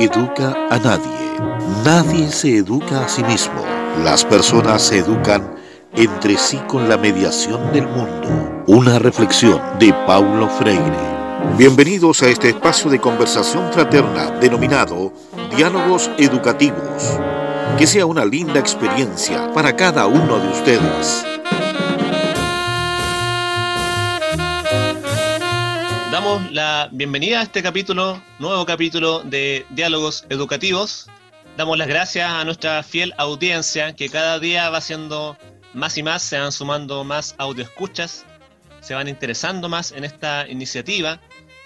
Educa a nadie. Nadie se educa a sí mismo. Las personas se educan entre sí con la mediación del mundo. Una reflexión de Paulo Freire. Bienvenidos a este espacio de conversación fraterna denominado Diálogos Educativos. Que sea una linda experiencia para cada uno de ustedes. Bienvenida a este capítulo, nuevo capítulo de Diálogos Educativos. Damos las gracias a nuestra fiel audiencia que cada día va siendo más y más, se van sumando más escuchas, se van interesando más en esta iniciativa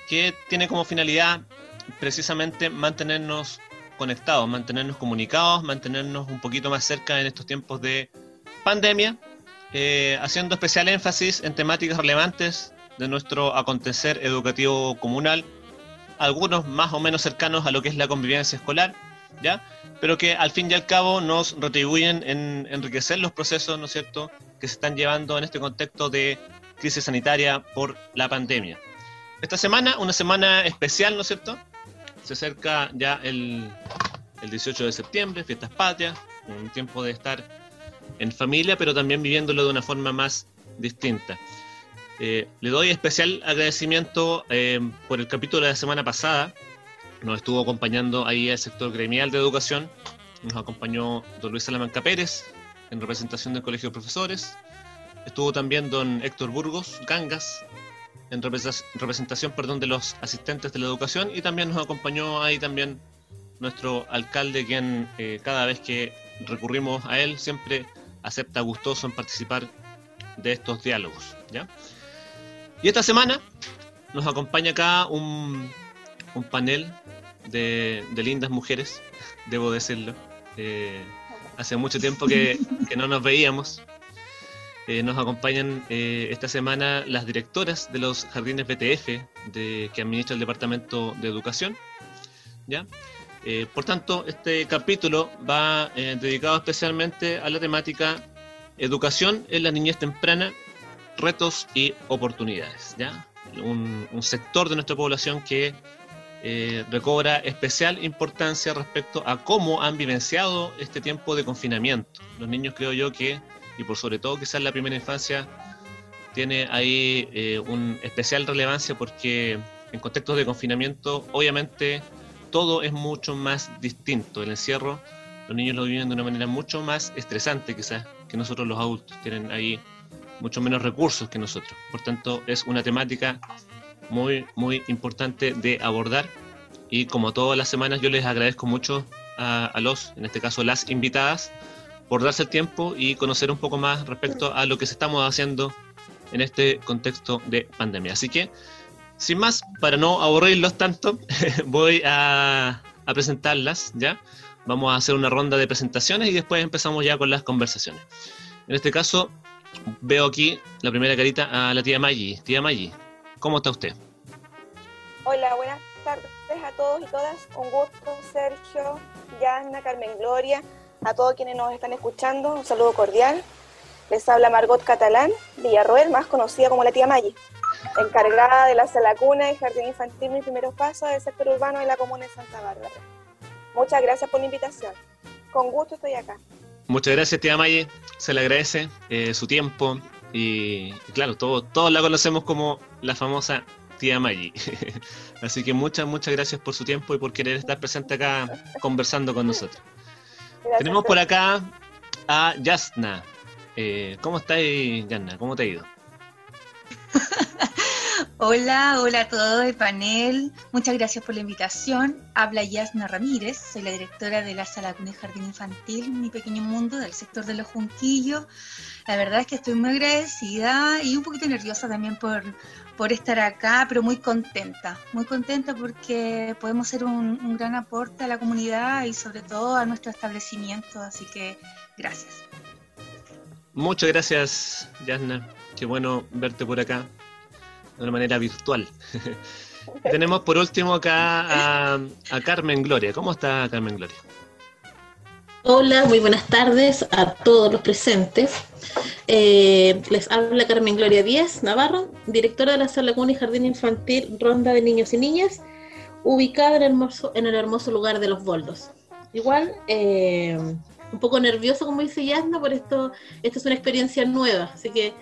que tiene como finalidad precisamente mantenernos conectados, mantenernos comunicados, mantenernos un poquito más cerca en estos tiempos de pandemia, eh, haciendo especial énfasis en temáticas relevantes de nuestro acontecer educativo comunal, algunos más o menos cercanos a lo que es la convivencia escolar, ¿ya? Pero que al fin y al cabo nos retribuyen en enriquecer los procesos, ¿no es cierto?, que se están llevando en este contexto de crisis sanitaria por la pandemia. Esta semana, una semana especial, ¿no es cierto? Se acerca ya el, el 18 de septiembre, fiestas patrias, un tiempo de estar en familia, pero también viviéndolo de una forma más distinta. Eh, le doy especial agradecimiento eh, por el capítulo de la semana pasada. Nos estuvo acompañando ahí el sector gremial de educación. Nos acompañó don Luis Salamanca Pérez en representación del Colegio de Profesores. Estuvo también don Héctor Burgos Gangas en representación perdón, de los asistentes de la educación y también nos acompañó ahí también nuestro alcalde quien eh, cada vez que recurrimos a él siempre acepta gustoso en participar de estos diálogos. ¿ya? Y esta semana nos acompaña acá un, panel de, lindas mujeres, debo decirlo. Eh, hace mucho tiempo que, no nos veíamos. Eh, nos acompañan eh, esta semana las directoras de los jardines BTF de, que administra el Departamento de Educación. ¿ya? por tanto, este capítulo va dedicado especialmente a la temática educación en la niñez temprana retos y oportunidades. ¿ya? Un, sector de nuestra población que eh, recobra especial importancia respecto a cómo han vivenciado este tiempo de confinamiento. Los niños creo yo que, y por sobre todo quizás la primera infancia, tiene ahí eh, una especial relevancia porque en contextos de confinamiento obviamente todo es mucho más distinto. El encierro, los niños lo viven de una manera mucho más estresante quizás que nosotros los adultos. Tienen ahí mucho menos recursos que nosotros. Por tanto, es una temática muy, muy importante de abordar. Y como todas las semanas, yo les agradezco mucho a, los, en este caso las invitadas, por darse el tiempo y conocer un poco más respecto a lo que estamos haciendo en este contexto de pandemia. Así que, sin más, para no aburrirlos tanto, voy a, a presentarlas, ¿ya? Vamos a hacer una ronda de presentaciones y después empezamos ya con las conversaciones. En este caso, Veo aquí la primera carita a la tía Maggi. Tía Maggi, ¿cómo está usted? Hola, buenas tardes a todos y todas. Un gusto, Sergio, Yana, Carmen Gloria, a todos quienes nos están escuchando. Un saludo cordial. Les habla Margot Catalán Villarroel, más conocida como la tía Maggi, encargada de la sala cuna y jardín infantil Mis primeros pasos del sector urbano de la comuna de Santa Bárbara. Muchas gracias por la invitación. Con gusto estoy acá. Muchas gracias, tía Maye. Se le agradece eh, su tiempo y, claro, todos, todos la conocemos como la famosa tía Maye. Así que muchas, muchas gracias por su tiempo y por querer estar presente acá conversando con nosotros. Tenemos por acá a Yasna. Eh, ¿Cómo estás, Yasna? ¿Cómo te ha ido? Hola, hola a todos el panel. Muchas gracias por la invitación. Habla Yasna Ramírez, soy la directora de la Sala Cuna Jardín Infantil, mi pequeño mundo del sector de los Junquillos. La verdad es que estoy muy agradecida y un poquito nerviosa también por, por estar acá, pero muy contenta. Muy contenta porque podemos ser un, un gran aporte a la comunidad y sobre todo a nuestro establecimiento. Así que gracias. Muchas gracias, Yasna. Qué bueno verte por acá de una manera virtual. Tenemos por último acá a, Carmen Gloria. ¿Cómo está Carmen Gloria? Hola, muy buenas tardes a todos los presentes. Eh, les habla Carmen Gloria Díaz Navarro, directora de la Sala Cuna y Jardín Infantil Ronda de Niños y Niñas, ubicada en el hermoso, en el hermoso lugar de los Boldos. Igual, eh, un poco nervioso, como dice Yasna, por esto, esta es una experiencia nueva, así que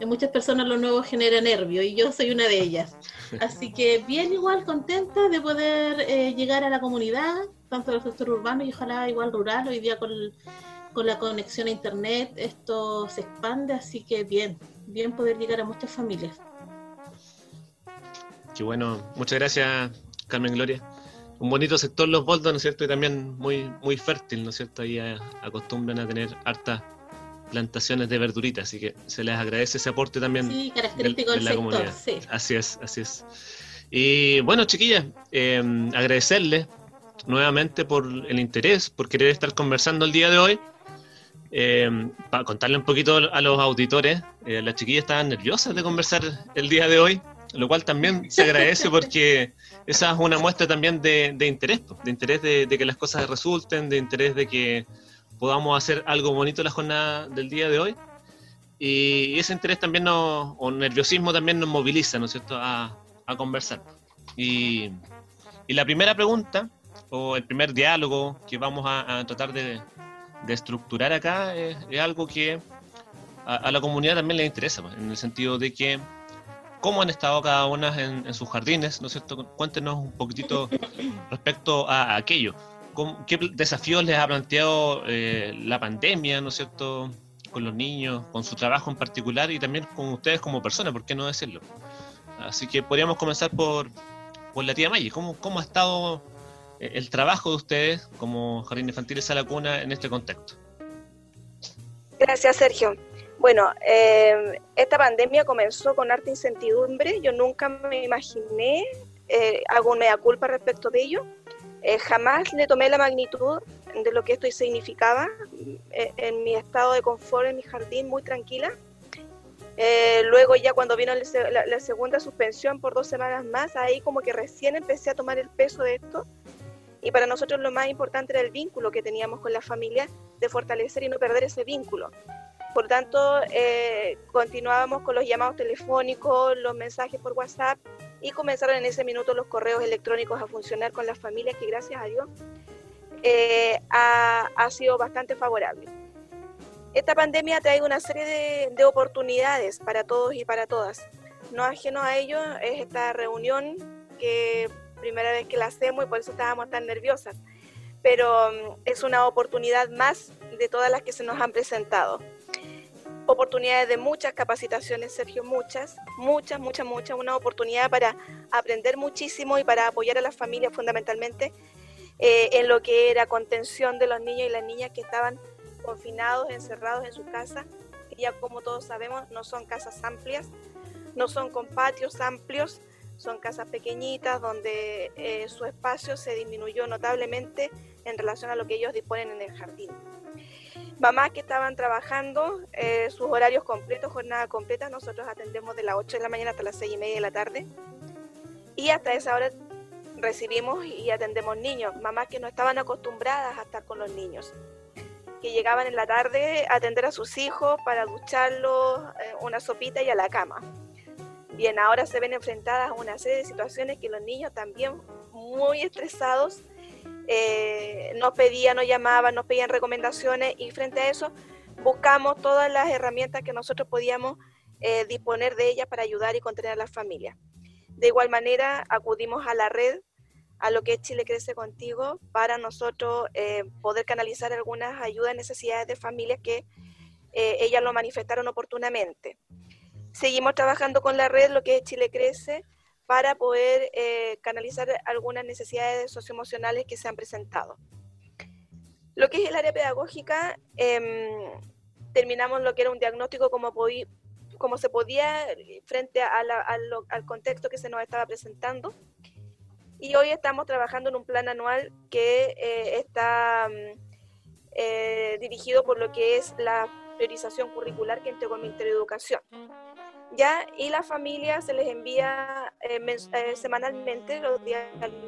en muchas personas lo nuevo genera nervio y yo soy una de ellas. Así que bien igual contenta de poder eh, llegar a la comunidad, tanto del sector urbano y ojalá igual rural, hoy día con, con la conexión a internet esto se expande, así que bien, bien poder llegar a muchas familias. Qué bueno, muchas gracias Carmen Gloria. Un bonito sector los boldos, ¿no es cierto? Y también muy, muy fértil, ¿no es cierto? Ahí acostumbran a tener hartas plantaciones de verduritas, así que se les agradece ese aporte también sí, característico del, la sector, comunidad. Sí. Así es, así es. Y bueno, chiquillas, eh, agradecerles nuevamente por el interés, por querer estar conversando el día de hoy. Eh, para contarle un poquito a los auditores, eh, las chiquillas estaban nerviosas de conversar el día de hoy, lo cual también se agradece porque esa es una muestra también de, interés, de interés de, que las cosas resulten, de interés de que podamos hacer algo bonito la jornada del día de hoy. Y ese interés también nos, o nerviosismo también nos moviliza, ¿no es cierto?, a, conversar. Y, la primera pregunta, o el primer diálogo que vamos a, tratar de, estructurar acá, es, algo que a, la comunidad también le interesa, pues, en el sentido de que cómo han estado cada una en, sus jardines, ¿no es cierto? Cuéntenos un poquitito respecto a, aquello. ¿Qué desafíos les ha planteado eh, la pandemia, ¿no es cierto? Con los niños, con su trabajo en particular y también con ustedes como personas, ¿por qué no decirlo? Así que podríamos comenzar por, por la tía Maggie. ¿Cómo, ¿Cómo ha estado eh, el trabajo de ustedes como Jardín Infantil Sala Cuna en este contexto? Gracias, Sergio. Bueno, eh, esta pandemia comenzó con harta incertidumbre. Yo nunca me imaginé, eh, hago una culpa respecto de ello. Eh, jamás le tomé la magnitud de lo que esto significaba eh, en mi estado de confort, en mi jardín, muy tranquila. luego ya cuando vino la, la, segunda suspensión por dos semanas más, ahí como que recién empecé a tomar el peso de esto. Y para nosotros lo más importante era el vínculo que teníamos con la familia, de fortalecer y no perder ese vínculo. Por tanto, eh, continuábamos con los llamados telefónicos, los mensajes por WhatsApp y comenzaron en ese minuto los correos electrónicos a funcionar con las familias, que gracias a Dios eh, ha, sido bastante favorable. Esta pandemia ha traído una serie de, de, oportunidades para todos y para todas. No ajeno a ello es esta reunión que primera vez que la hacemos y por eso estábamos tan nerviosas, pero mm, es una oportunidad más de todas las que se nos han presentado oportunidades de muchas capacitaciones, Sergio, muchas, muchas, muchas, muchas, una oportunidad para aprender muchísimo y para apoyar a las familias fundamentalmente eh, en lo que era contención de los niños y las niñas que estaban confinados, encerrados en su casa, que ya como todos sabemos no son casas amplias, no son con patios amplios, son casas pequeñitas donde eh, su espacio se disminuyó notablemente en relación a lo que ellos disponen en el jardín mamás que estaban trabajando eh, sus horarios completos, jornada completa. Nosotros atendemos de las 8 de la mañana hasta las 6 y media de la tarde. Y hasta esa hora recibimos y atendemos niños, mamás que no estaban acostumbradas a estar con los niños, que llegaban en la tarde a atender a sus hijos para ducharlos, eh, una sopita y a la cama. Bien, ahora se ven enfrentadas a una serie de situaciones que los niños también muy estresados eh, nos pedían, nos llamaban, nos pedían recomendaciones y frente a eso buscamos todas las herramientas que nosotros podíamos eh, disponer de ellas para ayudar y contener a las familias. De igual manera, acudimos a la red, a lo que es Chile Crece Contigo, para nosotros eh, poder canalizar algunas ayudas necesidades de familias que ellas lo manifestaron oportunamente. Seguimos trabajando con la red, lo que es Chile Crece, para poder eh, canalizar algunas necesidades socioemocionales que se han presentado. Lo que es el área pedagógica, em, terminamos lo que era un diagnóstico como, como se podía frente al contexto que se nos estaba presentando. Y hoy estamos trabajando en un plan anual que eh, está mm, eh, dirigido por lo que es la priorización curricular que entregó el Ministerio de Educación. ¿Ya? Y la familia se les envía eh, eh, semanalmente, los días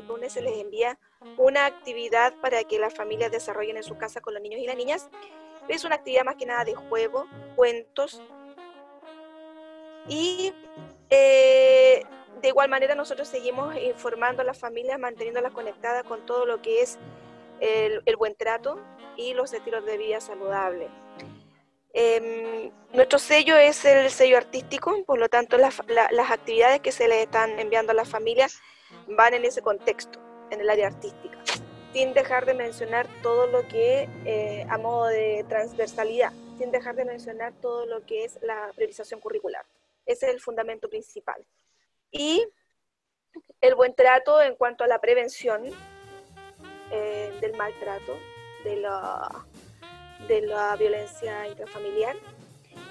lunes se les envía una actividad para que las familias desarrollen en su casa con los niños y las niñas. Es una actividad más que nada de juego, cuentos. Y eh, de igual manera nosotros seguimos informando a las familias, manteniéndolas conectadas con todo lo que es el, buen trato y los estilos de vida saludables. Em, nuestro sello es el sello artístico, por lo tanto las actividades que se le están enviando a las familias van en ese contexto, en el área artística, sin dejar de mencionar todo lo que eh, a modo de transversalidad, sin dejar de mencionar todo lo que es la priorización curricular. Ese es el fundamento principal. Y el buen trato en cuanto a la prevención eh, del maltrato, de la, de la violencia intrafamiliar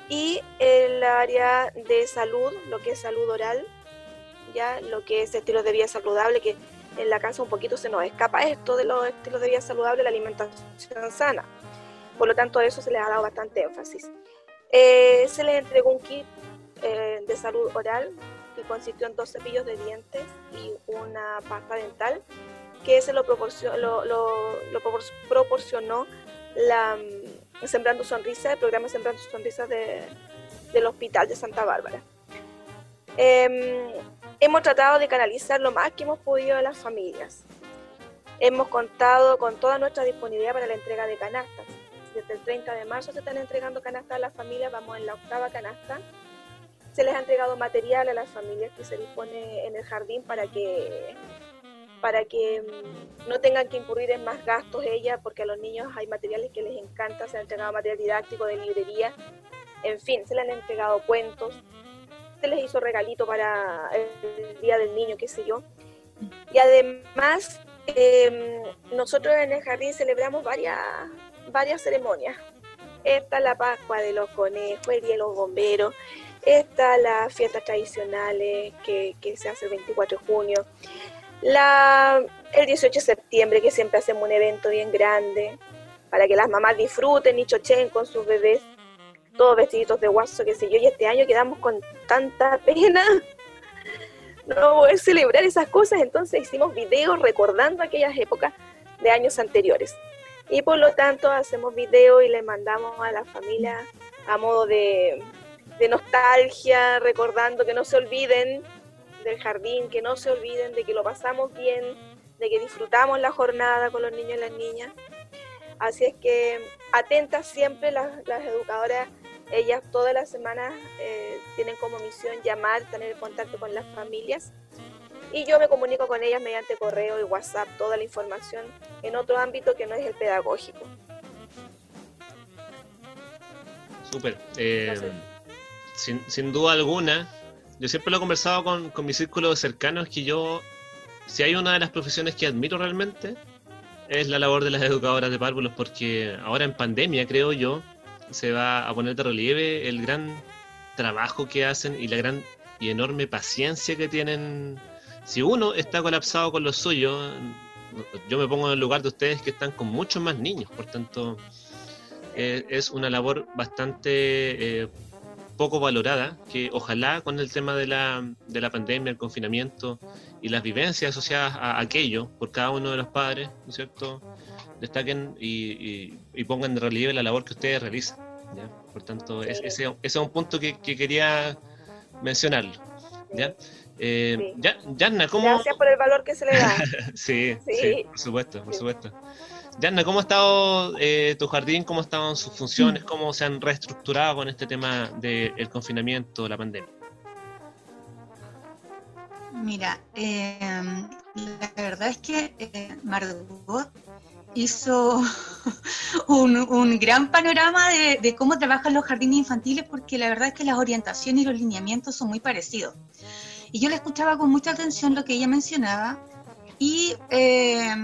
y el área de salud, lo que es salud oral, ya lo que es estilo de vida saludable, que en la casa un poquito se nos escapa esto de los estilos de vida saludable, la alimentación sana. Por lo tanto, a eso se les ha dado bastante énfasis. Eh, se les entregó un kit eh, de salud oral que consistió en dos cepillos de dientes y una pasta dental que se lo proporcionó, lo, lo, proporcionó la mm, Sembrando Sonrisa, el programa Sembrando Sonrisas de, del Hospital de Santa Bárbara. Em, hemos tratado de canalizar lo más que hemos podido a las familias. Hemos contado con toda nuestra disponibilidad para la entrega de canastas. Desde el 30 de marzo se están entregando canastas a las familias, vamos en la octava canasta. Se les ha entregado material a las familias que se dispone en el jardín para que para que mm, no tengan que incurrir en más gastos ellas, porque a los niños hay materiales que les encanta, se han entregado material didáctico de librería, en fin, se les han entregado cuentos, se les hizo regalito para el Día del Niño, qué sé yo. Y además, em, nosotros en el jardín celebramos varias, varias ceremonias. Está la Pascua de los Conejos, el Día de los Bomberos, está las fiestas tradicionales que, que se hace el 24 de junio, la, el 18 de septiembre, que siempre hacemos un evento bien grande, para que las mamás disfruten y chochen con sus bebés todos vestiditos de guaso, qué sé yo, y este año quedamos con tanta pena no poder celebrar esas cosas, entonces hicimos videos recordando aquellas épocas de años anteriores. Y por lo tanto hacemos videos y le mandamos a la familia a modo de, de nostalgia, recordando que no se olviden del jardín, que no se olviden de que lo pasamos bien, de que disfrutamos la jornada con los niños y las niñas. Así es que atentas siempre las, las educadoras ellas todas las semanas eh, tienen como misión llamar, tener contacto con las familias y yo me comunico con ellas mediante correo y WhatsApp, toda la información en otro ámbito que no es el pedagógico. Súper. Eh, sin, duda alguna, yo siempre lo he conversado con, con mis círculos cercanos que yo, si hay una de las profesiones que admiro realmente, es la labor de las educadoras de párvulos, porque ahora en pandemia, creo yo, se va a poner de relieve el gran trabajo que hacen y la gran y enorme paciencia que tienen. Si uno está colapsado con lo suyo, yo me pongo en el lugar de ustedes que están con muchos más niños, por tanto, eh, es una labor bastante eh, poco valorada, que ojalá con el tema de la, de la pandemia, el confinamiento y las vivencias asociadas a aquello por cada uno de los padres, ¿no es cierto?, destaquen y, pongan de relieve la labor que ustedes realizan. Por tanto, ese, es un punto que, quería mencionarlo. ¿ya? Eh, ¿cómo... Gracias por el valor que se le da. sí, sí, por supuesto, por supuesto. Yanna, ¿cómo ha estado eh, tu jardín? ¿Cómo estaban sus funciones? ¿Cómo se han reestructurado con este tema del confinamiento, la pandemia? Mira, eh, la verdad es que eh, Margot hizo un, gran panorama de, cómo trabajan los jardines infantiles porque la verdad es que las orientaciones y los lineamientos son muy parecidos. Y yo le escuchaba con mucha atención lo que ella mencionaba y eh,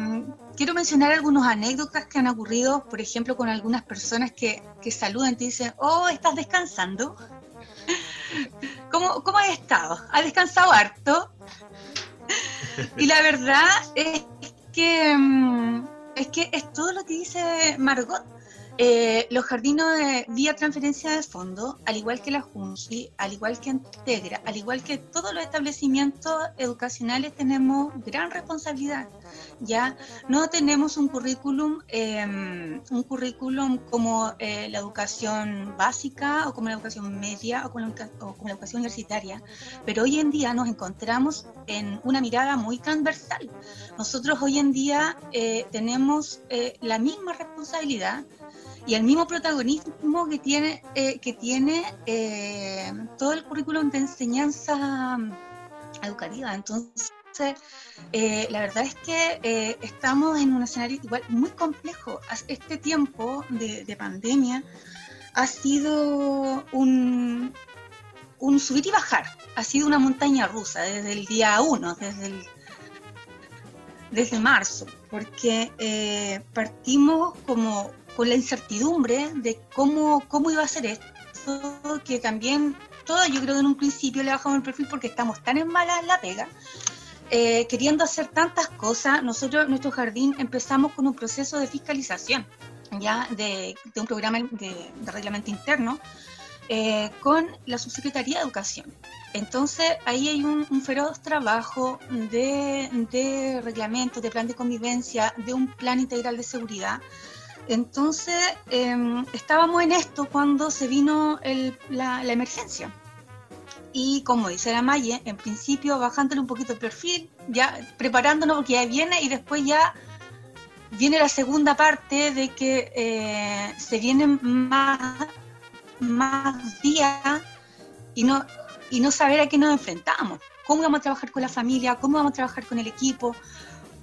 quiero mencionar algunas anécdotas que han ocurrido, por ejemplo, con algunas personas que, que saludan y te dicen, oh, ¿estás descansando? ¿Cómo, ¿Cómo has estado? ¿Has descansado harto? Y la verdad es que... Mm, es que es todo lo que dice Margot. Eh, los jardines de vía transferencia de fondo, al igual que la JUNSI, al igual que Integra, al igual que todos los establecimientos educacionales, tenemos gran responsabilidad. Ya no tenemos un currículum, em, un currículum como eh, la educación básica o como la educación media o como, la, o como la educación universitaria, pero hoy en día nos encontramos en una mirada muy transversal. Nosotros hoy en día eh, tenemos la misma responsabilidad y el mismo protagonismo que tiene, eh, que tiene eh, todo el currículum de enseñanza mm, educativa. Entonces, eh, la verdad es que estamos en un escenario igual muy complejo. Este tiempo de, pandemia ha sido un, un subir y bajar, ha sido una montaña rusa desde el día uno, desde desde marzo, porque partimos como con la incertidumbre de cómo, cómo iba a ser esto, que también todo yo creo que en un principio le bajamos el perfil porque estamos tan en mala la pega, eh, queriendo hacer tantas cosas, nosotros nuestro jardín empezamos con un proceso de fiscalización, ya de, un programa de, reglamento interno, eh, con la Subsecretaría de Educación. Entonces ahí hay un, un feroz trabajo de, de reglamento, de plan de convivencia, de un plan integral de seguridad, entonces, em, estábamos en esto cuando se vino la, emergencia. Y como dice la Maye, en principio bajándole un poquito el perfil, ya preparándonos porque ya viene y después ya viene la segunda parte de que eh, se vienen más, más días y no, y no saber a qué nos enfrentamos. ¿Cómo vamos a trabajar con la familia? ¿Cómo vamos a trabajar con el equipo?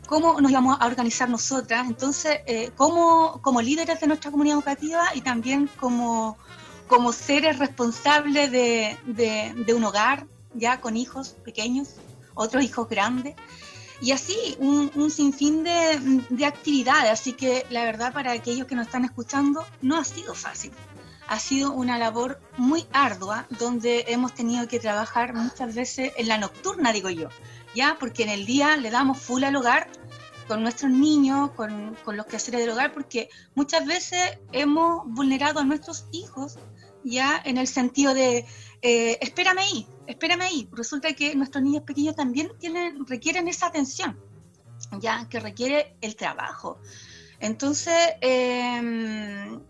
Cómo nos íbamos a organizar nosotras, entonces, eh, como, como líderes de nuestra comunidad educativa y también como, como seres responsables de, de, un hogar, ya con hijos pequeños, otros hijos grandes, y así un, un sinfín de, de, actividades. Así que la verdad para aquellos que nos están escuchando, no ha sido fácil. Ha sido una labor muy ardua donde hemos tenido que trabajar muchas veces en la nocturna, digo yo, ¿ya? Porque en el día le damos full al hogar con nuestros niños, con, con los quehaceres del hogar, porque muchas veces hemos vulnerado a nuestros hijos ya en el sentido de, eh, espérame ahí, espérame ahí. Resulta que nuestros niños pequeños también tienen, requieren esa atención, ya que requiere el trabajo. Entonces, em,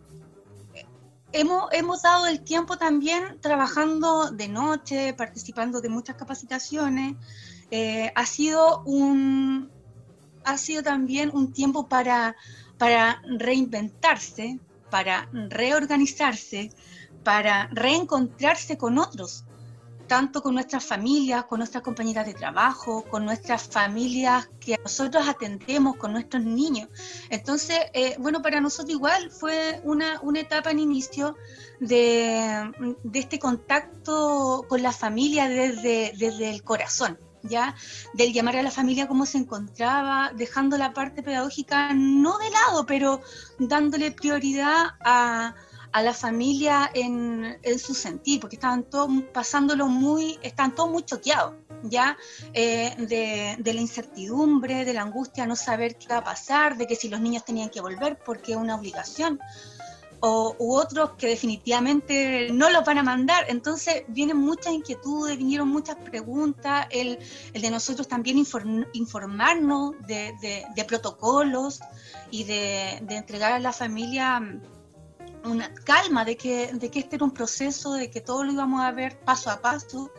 hemos, hemos dado el tiempo también trabajando de noche, participando de muchas capacitaciones, eh, ha sido un ha sido también un tiempo para, para reinventarse, para reorganizarse, para reencontrarse con otros, tanto con nuestras familias, con nuestras compañeras de trabajo, con nuestras familias que nosotros atendemos, con nuestros niños. Entonces, eh, bueno, para nosotros igual fue una, una etapa en inicio de, de, este contacto con la familia desde, desde el corazón. ¿Ya? Del llamar a la familia cómo se encontraba, dejando la parte pedagógica no de lado, pero dándole prioridad a, la familia en, su sentir, porque estaban todos pasándolo muy, están todos muy choqueados, ¿ya? Eh, de, de, la incertidumbre, de la angustia, no saber qué va a pasar, de que si los niños tenían que volver porque es una obligación o, otros que definitivamente no los van a mandar. Entonces vienen muchas inquietudes, vinieron muchas preguntas, el, el de nosotros también informarnos de, de, protocolos y de, entregar a la familia una calma de que, de que este era un proceso, de que todo lo íbamos a ver paso a paso.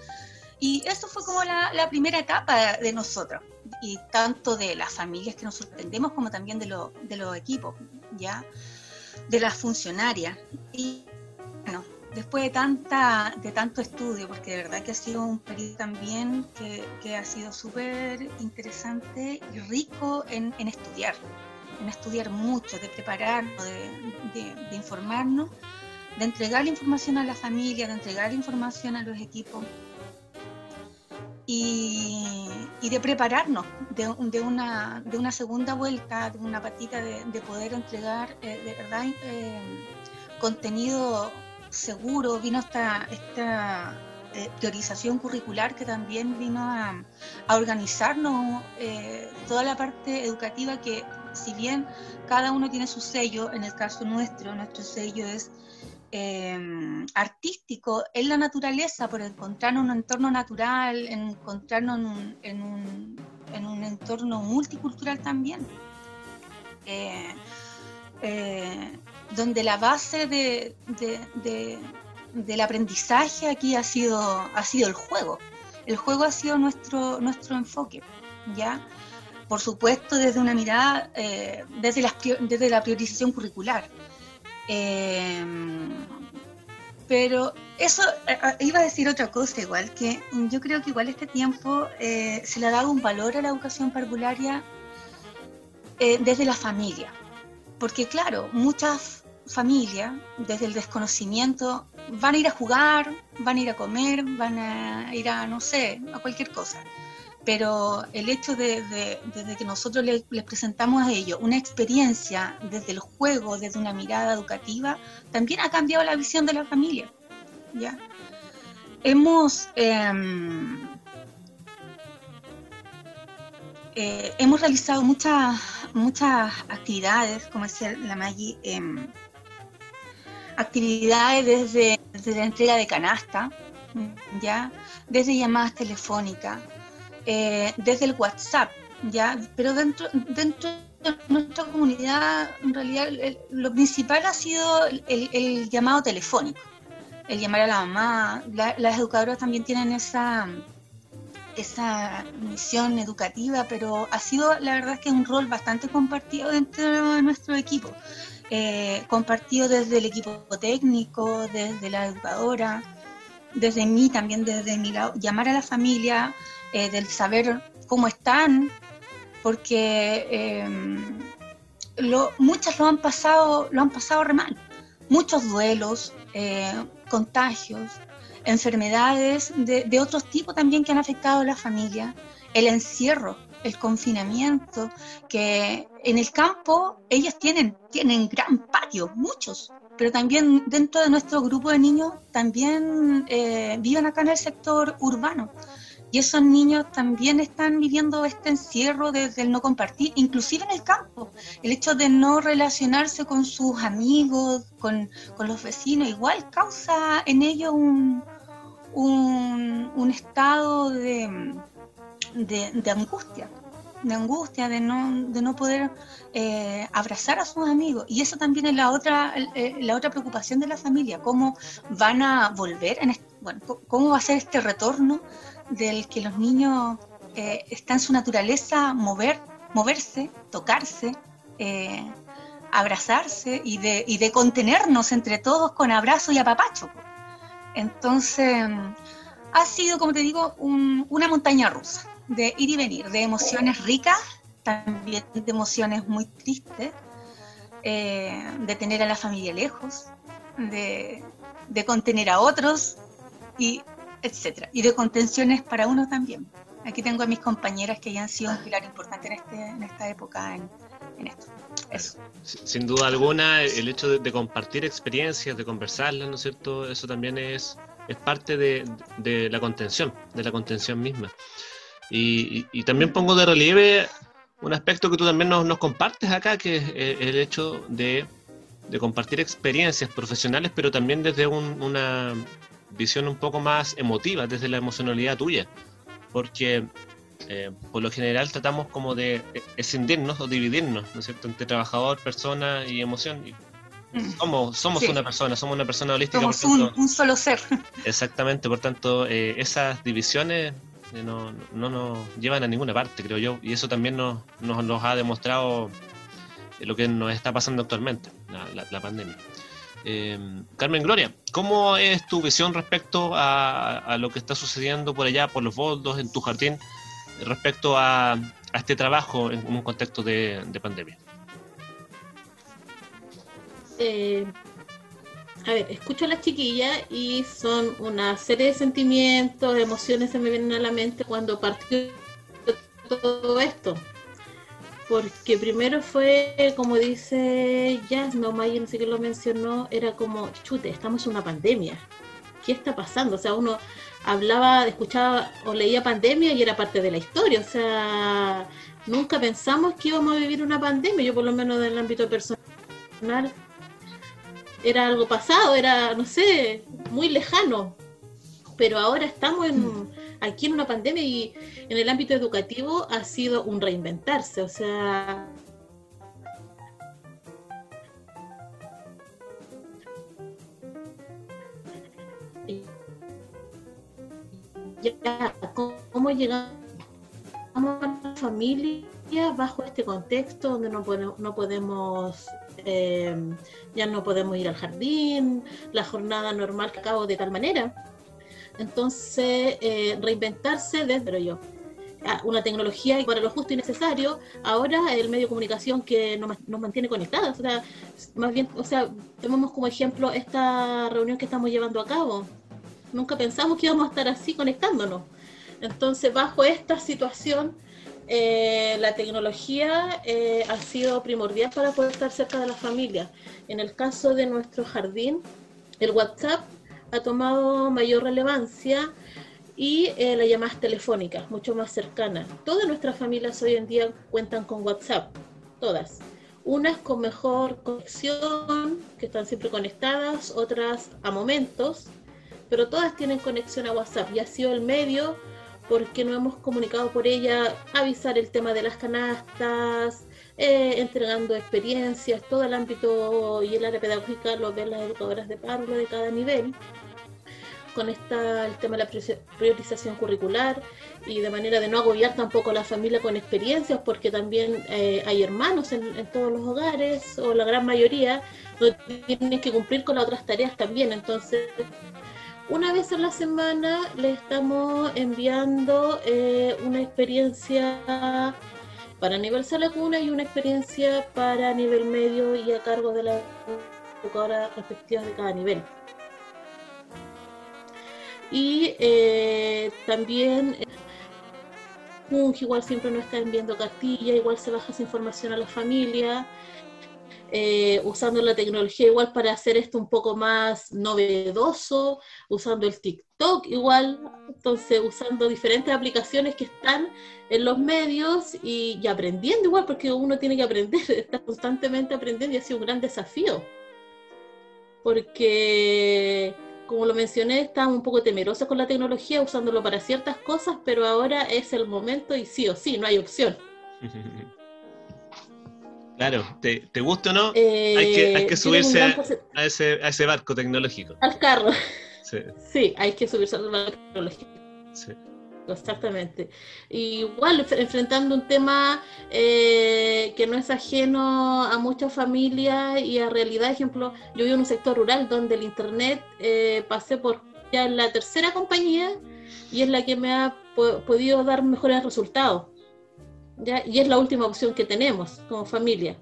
Y eso fue como la, la primera etapa de nosotros, y tanto de las familias que nos sorprendemos como también de, lo, de los equipos, ¿ya? De las funcionarias. Y bueno, después de, tanta, de tanto estudio, porque de verdad que ha sido un periodo también que, que ha sido súper interesante y rico en, en, estudiar, en estudiar mucho, de prepararnos, de, de, informarnos, de entregar información a la familia, de entregar información a los equipos. Y, y, de prepararnos de, de, una, de una segunda vuelta, de una patita de, de poder entregar eh, de verdad eh, contenido seguro. Vino esta, esta eh, priorización curricular que también vino a, organizarnos eh, toda la parte educativa que si bien cada uno tiene su sello, en el caso nuestro, nuestro sello es eh, artístico en la naturaleza, por encontrarnos en un entorno natural, encontrarnos en un, en un, entorno multicultural también. Eh, eh, donde la base de, del aprendizaje aquí ha sido, ha sido el juego. El juego ha sido nuestro, nuestro enfoque, ¿ya? Por supuesto, desde una mirada, desde, la, desde la priorización curricular Em, pero eso, eh, eh, iba a decir otra cosa igual, que yo creo que igual este tiempo eh, se le ha dado un valor a la educación parvularia desde la familia. Porque claro, muchas familias, desde el desconocimiento, van a ir a jugar, van a ir a comer, van a ir a, no sé, a cualquier cosa pero el hecho de, que nosotros les, presentamos a ellos una experiencia desde el juego, desde una mirada educativa, también ha cambiado la visión de la familia. ¿ya? Hemos, em, eh, hemos realizado muchas, muchas actividades, como es la Maggi, em, actividades desde, desde, la entrega de canasta, ¿ya? desde llamadas telefónicas, eh, desde el WhatsApp, ¿ya? Pero dentro, dentro de nuestra comunidad, en realidad, lo principal ha sido el, llamado telefónico, el llamar a la mamá. las educadoras también tienen esa, esa misión educativa, pero ha sido, la verdad, que un rol bastante compartido dentro de nuestro equipo. Eh, compartido desde el equipo técnico, desde la educadora, desde mí también, desde mi lado, llamar a la familia, eh, del saber cómo están, porque eh, muchas lo han pasado, lo han pasado re. Muchos duelos, eh, contagios, enfermedades de, de, otros tipos también que han afectado a la familia, el encierro, el confinamiento, que en el campo ellos tienen, tienen gran patio, muchos, pero también dentro de nuestro grupo de niños también viven acá en el sector urbano. Y esos niños también están viviendo este encierro desde el no compartir, inclusive en el campo. El hecho de no relacionarse con sus amigos, con, los vecinos, igual causa en ellos un, un, estado de, de, angustia de angustia, de no, de no poder eh, abrazar a sus amigos. Y eso también es la otra, eh, la otra preocupación de la familia, cómo van a volver, en bueno, cómo va a ser este retorno del que los niños eh, está en su naturaleza mover, moverse, tocarse, eh, abrazarse y de, y de contenernos entre todos con abrazo y apapacho. Entonces, ha sido, como te digo, una montaña rusa de ir y venir, de emociones ricas, también de emociones muy tristes, eh, de tener a la familia lejos, de, de contener a otros y etcétera. Y de contenciones para uno también. Aquí tengo a mis compañeras que ya han sido un pilar importante en, este, en esta época, en, esto. Eso. Sin duda alguna, el hecho de, compartir experiencias, de conversarlas, ¿no es cierto? Eso también es, es parte de, de la contención, de la contención misma. Y, y, también pongo de relieve un aspecto que tú también nos, nos compartes acá, que es eh, el hecho de, de compartir experiencias profesionales, pero también desde un, una, visión un poco más emotiva, desde la emocionalidad tuya, porque eh, por lo general tratamos como de escindirnos o dividirnos, ¿no es cierto?, entre trabajador, persona y emoción. Mm. somos somos una persona, somos una persona holística. Somos un, solo ser. Exactamente, por tanto, eh, esas divisiones eh, no, no, nos llevan a ninguna parte, creo yo, y eso también nos, nos, ha demostrado lo que nos está pasando actualmente, la pandemia. Eh, Carmen Gloria, ¿cómo es tu visión respecto a, lo que está sucediendo por allá, por los boldos, en tu jardín, respecto a, este trabajo en un contexto de, pandemia? Eh, a ver, escucho a las chiquillas y son una serie de sentimientos, emociones se me vienen a la mente cuando partió todo esto porque primero fue, como dice Jazz, no Maya, no sé qué lo mencionó, era como, chute, estamos en una pandemia. ¿qué está pasando? O sea, uno hablaba, escuchaba o leía pandemia y era parte de la historia, o sea, nunca pensamos que íbamos a vivir una pandemia, yo por lo menos en el ámbito personal era algo pasado, era, no sé, muy lejano, pero ahora estamos en, aquí en una pandemia y en el ámbito educativo ha sido un reinventarse, o sea, ya, cómo llegamos a la familia bajo este contexto donde no podemos, no podemos eh, ya no podemos ir al jardín, la jornada normal que acabo de tal manera. Entonces, eh, reinventarse desde yo. Una tecnología para lo justo y necesario, ahora el medio de comunicación que nos, nos mantiene conectados. O sea, más bien, o sea, tomemos como ejemplo esta reunión que estamos llevando a cabo nunca pensamos que íbamos a estar así conectándonos. Entonces, bajo esta situación, eh, la tecnología eh, ha sido primordial para poder estar cerca de la familia. En el caso de nuestro jardín, el WhatsApp ha tomado mayor relevancia y eh, las llamadas telefónicas, mucho más cercanas. Todas nuestras familias hoy en día cuentan con WhatsApp, todas. Unas con mejor conexión, que están siempre conectadas, otras a momentos, pero todas tienen conexión a WhatsApp y ha sido el medio porque nos hemos comunicado por ella, avisar el tema de las canastas, eh, entregando experiencias, todo el ámbito y el área pedagógica lo ven las educadoras de párvulo de cada nivel. Con esta, el tema de la priorización curricular y de manera de no agobiar tampoco a la familia con experiencias, porque también eh, hay hermanos en, todos los hogares, o la gran mayoría, donde tienen que cumplir con las otras tareas también. Entonces, una vez a la semana le estamos enviando eh, una experiencia para nivel sala cuna y una experiencia para nivel medio y a cargo de las educadoras respectivas de cada nivel. Y eh, también eh, igual siempre nos está enviando cartilla, igual se baja esa información a la familia. Eh, usando la tecnología igual para hacer esto un poco más novedoso, usando el TikTok igual, entonces usando diferentes aplicaciones que están en los medios y, aprendiendo igual, porque uno tiene que aprender, está constantemente aprendiendo y ha sido un gran desafío. Porque, como lo mencioné, estamos un poco temerosos con la tecnología, usándolo para ciertas cosas, pero ahora es el momento y sí o sí, no hay opción. Claro, te, te gusta o no, hay, que, hay que eh, subirse a, ese, a ese barco tecnológico. Al carro. Sí. sí, hay que subirse al barco tecnológico. Sí. Exactamente. Igual, enfrentando un tema eh, que no es ajeno a muchas familias y a realidad, ejemplo, yo vivo en un sector rural donde el Internet eh, pasé por ya la tercera compañía y es la que me ha podido dar mejores resultados y es la última opción que tenemos como familia,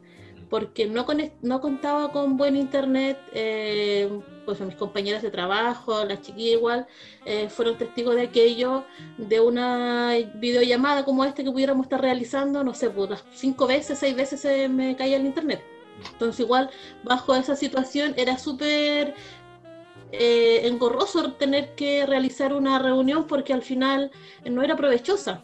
porque no, no contaba con buen internet, eh, pues mis compañeras de trabajo, las chiquillas igual, eh, fueron testigos de aquello, de una videollamada como esta que pudiéramos estar realizando, no sé, pues las cinco veces, seis veces se me caía el internet. Entonces igual bajo esa situación era súper eh, engorroso tener que realizar una reunión porque al final no era provechosa.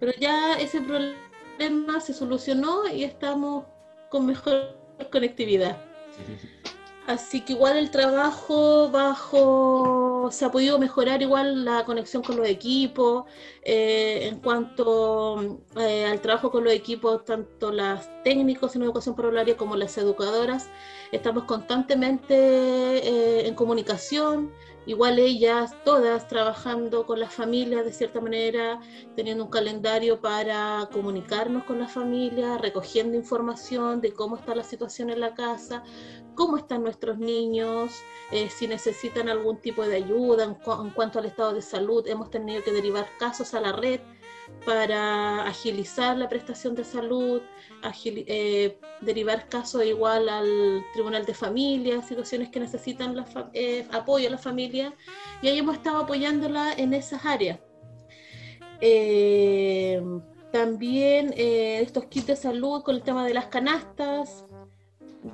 Pero ya ese problema se solucionó y estamos con mejor conectividad. Así que igual el trabajo bajo, se ha podido mejorar igual la conexión con los equipos, eh, en cuanto eh, al trabajo con los equipos, tanto las técnicos en educación parvularia como las educadoras, estamos constantemente eh, en comunicación, igual ellas todas trabajando con las familias de cierta manera, teniendo un calendario para comunicarnos con las familias, recogiendo información de cómo está la situación en la casa, cómo están nuestros niños, eh, si necesitan algún tipo de ayuda en, en cuanto al estado de salud. Hemos tenido que derivar casos a la red para agilizar la prestación de salud, eh, derivar casos igual al Tribunal de Familia, situaciones que necesitan eh, apoyo a la familia, y ahí hemos estado apoyándola en esas áreas. Eh, también estos kits de salud con el tema de las canastas,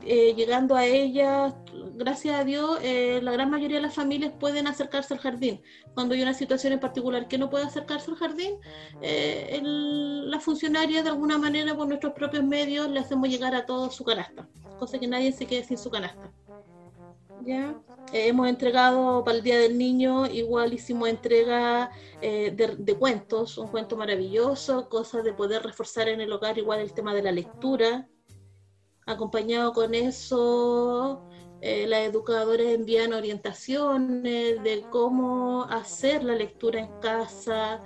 llegando a ellas, gracias a Dios, eh, la gran mayoría de las familias pueden acercarse al jardín. Cuando hay una situación en particular que no puede acercarse al jardín, eh, la funcionaria de alguna manera por nuestros propios medios le hacemos llegar a todos su canasta, cosa que nadie se quede sin su canasta. ¿Ya? Eh, hemos entregado para el Día del Niño, igual hicimos entrega de, de, cuentos, un cuento maravilloso, cosas de poder reforzar en el hogar, igual el tema de la lectura, acompañado con eso, eh, las educadoras envían orientaciones de cómo hacer la lectura en casa,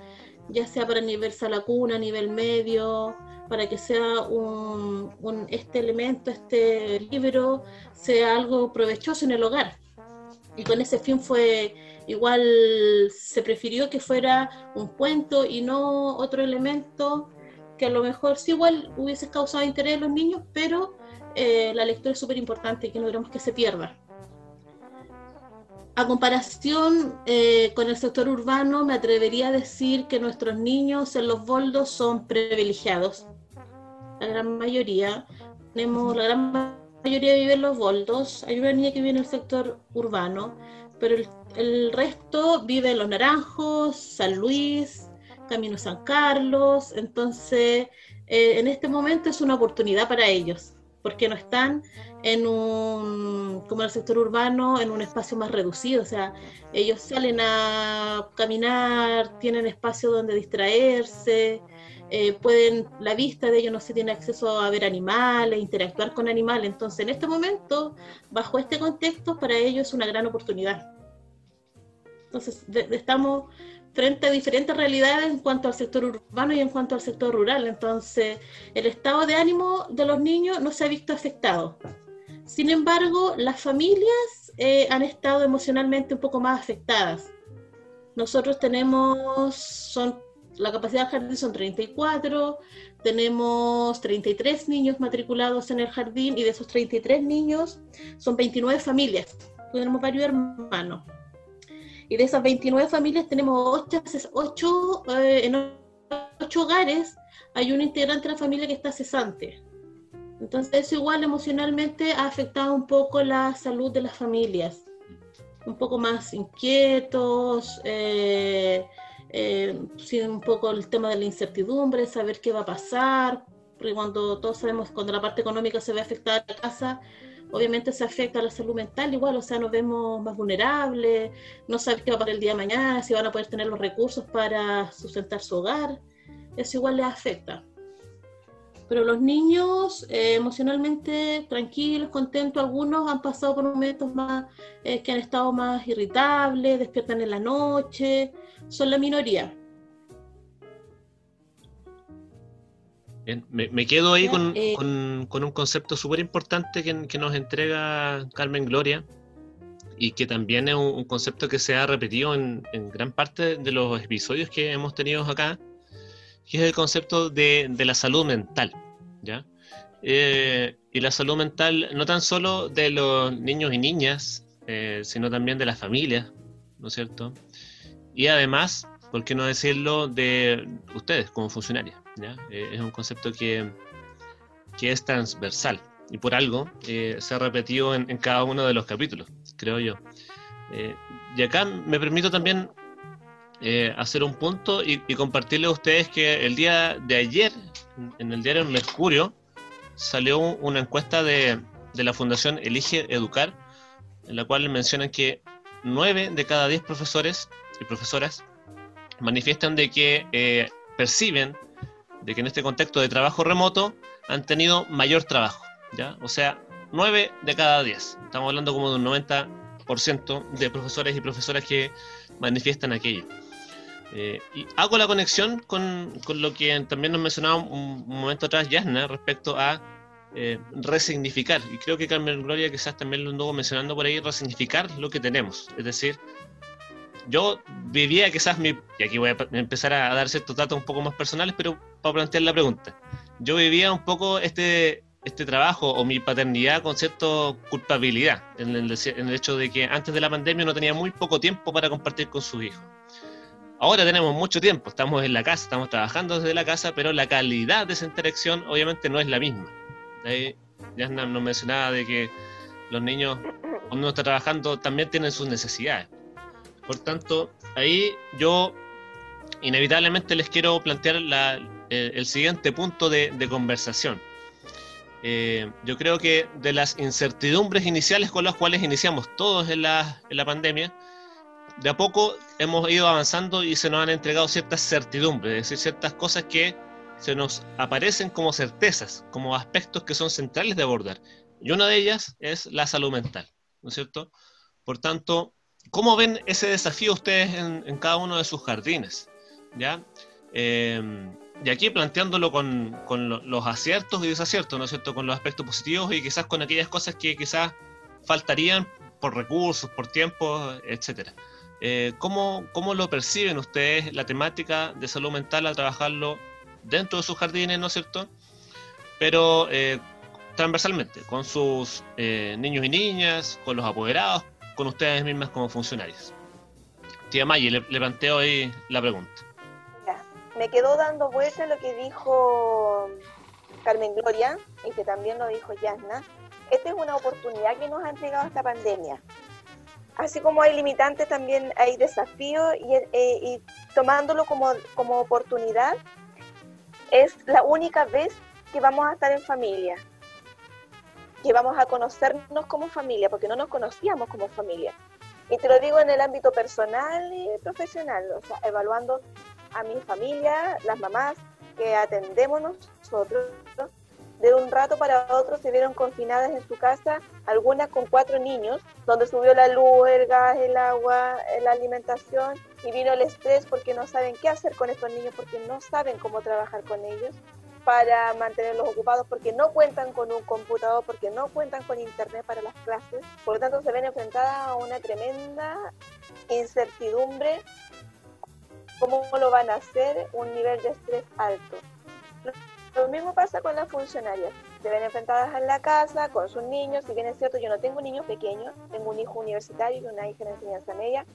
ya sea para nivel sala cuna, nivel medio, para que sea un, este elemento, este libro, sea algo provechoso en el hogar. Y con ese fin fue, igual se prefirió que fuera un cuento y no otro elemento que a lo mejor sí igual hubiese causado interés en los niños, pero eh, la lectura es súper importante y que no queremos que se pierda. A comparación eh, con el sector urbano, me atrevería a decir que nuestros niños en los boldos son privilegiados. La gran mayoría, tenemos, la gran mayoría vive en los boldos. Hay una niña que vive en el sector urbano, pero el, resto vive en Los Naranjos, San Luis, Camino San Carlos. Entonces, eh, en este momento es una oportunidad para ellos porque no están en un, como el sector urbano, en un espacio más reducido, o sea, ellos salen a caminar, tienen espacio donde distraerse, eh, pueden, la vista de ellos no se tiene acceso a ver animales, interactuar con animales, entonces en este momento, bajo este contexto, para ellos es una gran oportunidad. Entonces, estamos frente a diferentes realidades en cuanto al sector urbano y en cuanto al sector rural. Entonces, el estado de ánimo de los niños no se ha visto afectado. Sin embargo, las familias eh, han estado emocionalmente un poco más afectadas. Nosotros tenemos, son, la capacidad del jardín son 34, tenemos 33 niños matriculados en el jardín y de esos 33 niños son 29 familias. Tenemos varios hermanos. Y de esas 29 familias tenemos 8, eh, en 8 hogares hay un integrante de la familia que está cesante. Entonces eso igual emocionalmente ha afectado un poco la salud de las familias. Un poco más inquietos, eh, eh, un poco el tema de la incertidumbre, saber qué va a pasar, porque cuando todos sabemos, cuando la parte económica se ve afectada a la casa, obviamente se afecta a la salud mental igual, o sea, nos vemos más vulnerables, no sabemos qué va a pasar el día de mañana, si van a poder tener los recursos para sustentar su hogar, eso igual les afecta. Pero los niños eh, emocionalmente tranquilos, contentos, algunos han pasado por momentos más eh, que han estado más irritables, despiertan en la noche, son la minoría. Me, quedo ahí eh, con, un concepto súper importante que, nos entrega Carmen Gloria y que también es un, concepto que se ha repetido en, gran parte de los episodios que hemos tenido acá, que es el concepto de, la salud mental. ¿ya? Eh, y la salud mental no tan solo de los niños y niñas, eh, sino también de las familias, ¿no es cierto? Y además, ¿por qué no decirlo de ustedes como funcionarios? Eh, es un concepto que, que, es transversal y por algo eh, se ha repetido en, cada uno de los capítulos, creo yo. Eh, y acá me permito también hacer un punto y, y, compartirle a ustedes que el día de ayer, en el diario Mercurio, salió una encuesta de, de la Fundación Elige Educar, en la cual mencionan que 9 de cada 10 profesores y profesoras manifiestan de que perciben de que en este contexto de trabajo remoto han tenido mayor trabajo, ¿ya? O sea, 9 de cada 10. Estamos hablando como de un 90% de profesores y profesoras que manifiestan aquello. Eh, y hago la conexión con, con, lo que también nos mencionaba un, momento atrás Yasna respecto a eh, resignificar. Y creo que Carmen Gloria quizás también lo anduvo mencionando por ahí, resignificar lo que tenemos. Es decir, yo vivía quizás mi, y aquí voy a empezar a dar ciertos datos un poco más personales, pero para plantear la pregunta, yo vivía un poco este, este trabajo o mi paternidad con cierta culpabilidad, en el, hecho de que antes de la pandemia no tenía muy poco tiempo para compartir con sus hijos. Ahora tenemos mucho tiempo, estamos en la casa, estamos trabajando desde la casa, pero la calidad de esa interacción obviamente no es la misma. Ahí ya nos mencionaba de que los niños cuando uno está trabajando también tienen sus necesidades. Por tanto, ahí yo inevitablemente les quiero plantear el, siguiente punto de, conversación. Eh, yo creo que de las incertidumbres iniciales con las cuales iniciamos todos en la, en la pandemia, de a poco hemos ido avanzando y se nos han entregado ciertas certidumbres, es decir, ciertas cosas que se nos aparecen como certezas, como aspectos que son centrales de abordar. Y una de ellas es la salud mental, ¿no es cierto? Por tanto, ¿cómo ven ese desafío ustedes en, cada uno de sus jardines? ¿Ya? Eh, y aquí planteándolo con, los aciertos y desaciertos, ¿no es cierto? Con los aspectos positivos y quizás con aquellas cosas que quizás faltarían por recursos, por tiempo, etcétera. Eh, ¿cómo, ¿Cómo lo perciben ustedes la temática de salud mental al trabajarlo dentro de sus jardines, ¿no es cierto? Pero eh, transversalmente, con sus eh, niños y niñas, con los apoderados, con ustedes mismas como funcionarios. Tía Maggi, le, planteo ahí la pregunta. me quedó dando vuelta lo que dijo Carmen Gloria y que también lo dijo Yasna. Esta es una oportunidad que nos ha entregado esta pandemia así como hay limitantes, también hay desafíos eh, y, tomándolo como, como oportunidad, es la única vez que vamos a estar en familia, que vamos a conocernos como familia, porque no nos conocíamos como familia. Y te lo digo en el ámbito personal y profesional, o sea, evaluando a mi familia, las mamás que atendemos nosotros, de un rato para otro se vieron confinadas en su casa, algunas con cuatro niños, donde subió la luz, el gas, el agua, la alimentación y vino el estrés porque no saben qué hacer con estos niños, porque no saben cómo trabajar con ellos para mantenerlos ocupados, porque no cuentan con un computador, porque no cuentan con internet para las clases. Por lo tanto, se ven enfrentadas a una tremenda incertidumbre cómo lo van a hacer, un nivel de estrés alto. Lo mismo pasa con las funcionarias. Se ven enfrentadas en la casa con sus niños. Si bien es cierto, yo no tengo niños pequeños, tengo un hijo universitario y una hija de enseñanza media,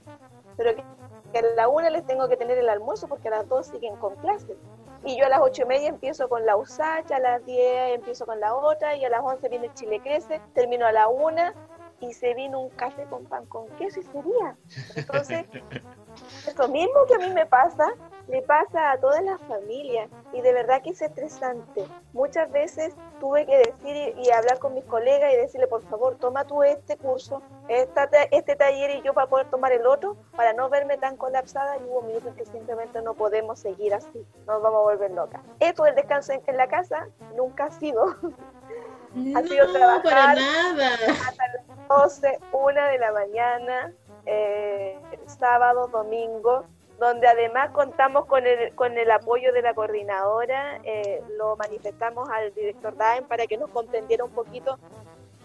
pero que, a la una les tengo que tener el almuerzo porque a las dos siguen con clases. Y yo a las ocho y media empiezo con la USACH, a las diez empiezo con la otra, y a las once viene el Chile Crece, termino a la una y se vino un café con pan con queso y sería. Entonces, esto mismo que a mí me pasa, le pasa a todas las familias y de verdad que es estresante. Muchas veces tuve que decir y, hablar con mis colegas y decirle, por favor, toma tú este curso, este taller y yo para poder tomar el otro, para no verme tan colapsada y hubo minutos que simplemente no podemos seguir así, nos vamos a volver locas. Esto del descanso en, la casa nunca ha sido. ha sido trabajar para nada. hasta las 12, 1 de la mañana, eh, sábado, domingo, donde además contamos con el, con el apoyo de la coordinadora, eh, lo manifestamos al director DAEM para que nos comprendiera un poquito,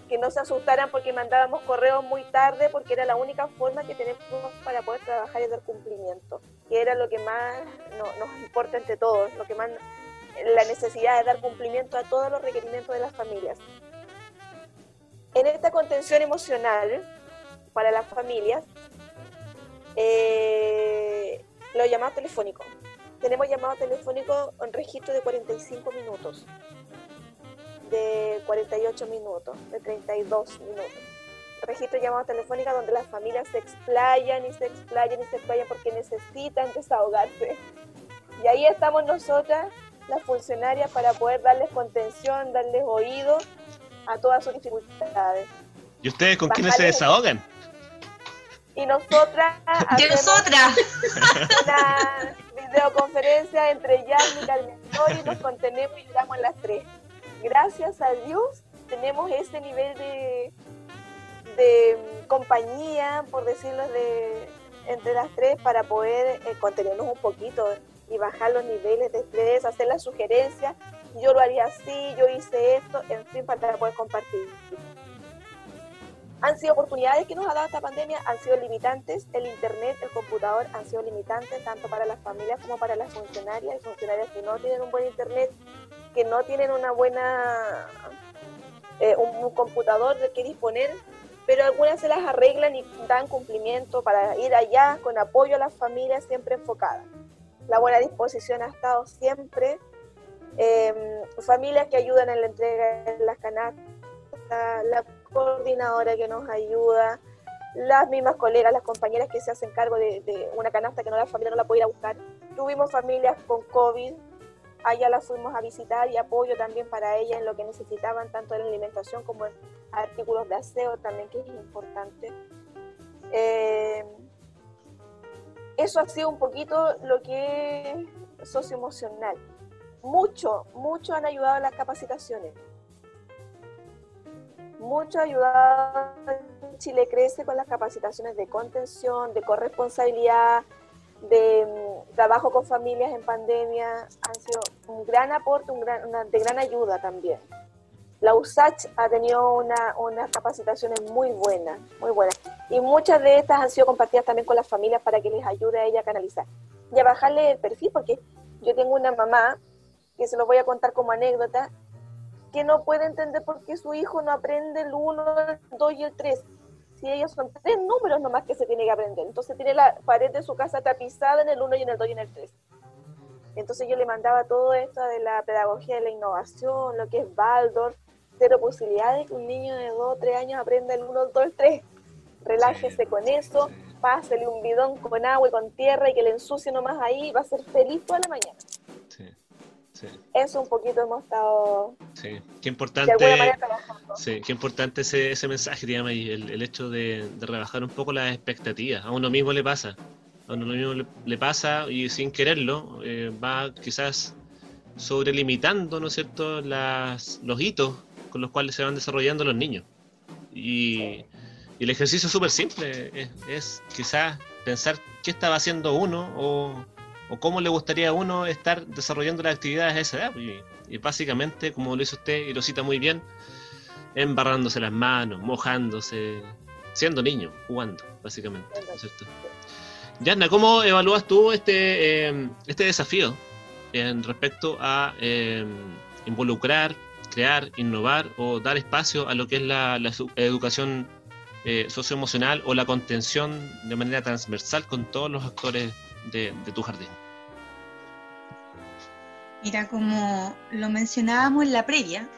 que no se asustaran porque mandábamos correos muy tarde, porque era la única forma que tenemos para poder trabajar y dar cumplimiento, que era lo que más nos importa entre todos, lo que más la necesidad de dar cumplimiento a todos los requerimientos de las familias. En esta contención emocional para las familias, eh, lo llamado telefónico. Tenemos llamado telefónico en registro de 45 minutos, de 48 minutos, de 32 minutos. Registro de llamada telefónica donde las familias se explayan y se explayan y se explayan porque necesitan desahogarse. Y ahí estamos nosotras, las funcionarias, para poder darles contención, darles oído a todas sus dificultades. ¿Y ustedes con quiénes se desahogan? Y nosotras ¿De nosotras? una videoconferencia entre Jan y Carmen y nos contenemos y lloramos las tres. Gracias a Dios tenemos ese nivel de, de compañía, por decirlo, de, entre las tres para poder eh, contenernos un poquito y bajar los niveles de estrés, hacer las sugerencias. Yo lo haría así, yo hice esto, en fin, para poder compartir han sido oportunidades que nos ha dado esta pandemia, han sido limitantes, el Internet, el computador han sido limitantes tanto para las familias como para las funcionarias, y funcionarias que no tienen un buen Internet, que no tienen una buena, eh, un, computador de que disponer, pero algunas se las arreglan y dan cumplimiento para ir allá con apoyo a las familias siempre enfocadas. La buena disposición ha estado siempre, em, familias que ayudan en la entrega de las canastas, la coordinadora que nos ayuda, las mismas colegas, las compañeras que se hacen cargo de, una canasta que no la familia no la puede ir a buscar. Tuvimos familias con COVID, allá las fuimos a visitar y apoyo también para ellas en lo que necesitaban, tanto en alimentación como en artículos de aseo también, que es importante. Eh, eso ha sido un poquito lo que es socioemocional. Mucho, mucho han ayudado las capacitaciones. Mucho ayudado Chile Crece con las capacitaciones de contención, de corresponsabilidad, de mm, trabajo con familias en pandemia. Han sido un gran aporte, un gran, de gran ayuda también. La USACH ha tenido una, unas capacitaciones muy buenas, muy buenas. Y muchas de estas han sido compartidas también con las familias para que les ayude a ella a canalizar. Y a bajarle el perfil, porque yo tengo una mamá, que se lo voy a contar como anécdota, que no puede entender por qué su hijo no aprende el 1, el 2 y el 3. Si ellos son tres números nomás que se tiene que aprender. Entonces tiene la pared de su casa tapizada en el 1 y en el 2 y en el 3. Entonces yo le mandaba todo esto de la pedagogía de la innovación, lo que es Baldor, cero posibilidad de que un niño de 2 o 3 años aprenda el 1, el 2, el 3. Relájese con eso, pásele un bidón con agua y con tierra y que le ensucie nomás ahí, va a ser feliz toda la mañana. Eso un poquito hemos estado. Sí, qué importante. Sí, qué importante ese, ese mensaje, digamos, y el, hecho de, rebajar un poco las expectativas. A uno mismo le pasa. A uno mismo le, pasa y sin quererlo eh, va quizás sobrelimitando, ¿no es cierto?, las, los hitos con los cuales se van desarrollando los niños. Y, el ejercicio es súper simple, es, es quizás pensar qué estaba haciendo uno o o cómo le gustaría a uno estar desarrollando las actividades a esa edad. Y, básicamente, como lo hizo usted y lo cita muy bien, embarrándose las manos, mojándose, siendo niño, jugando, básicamente. ¿no ¿cómo evalúas tú este, eh, este desafío en respecto a eh, involucrar, crear, innovar o dar espacio a lo que es la, educación eh, socioemocional o la contención de manera transversal con todos los actores de, tu jardín? Mira, como lo mencionábamos en la previa,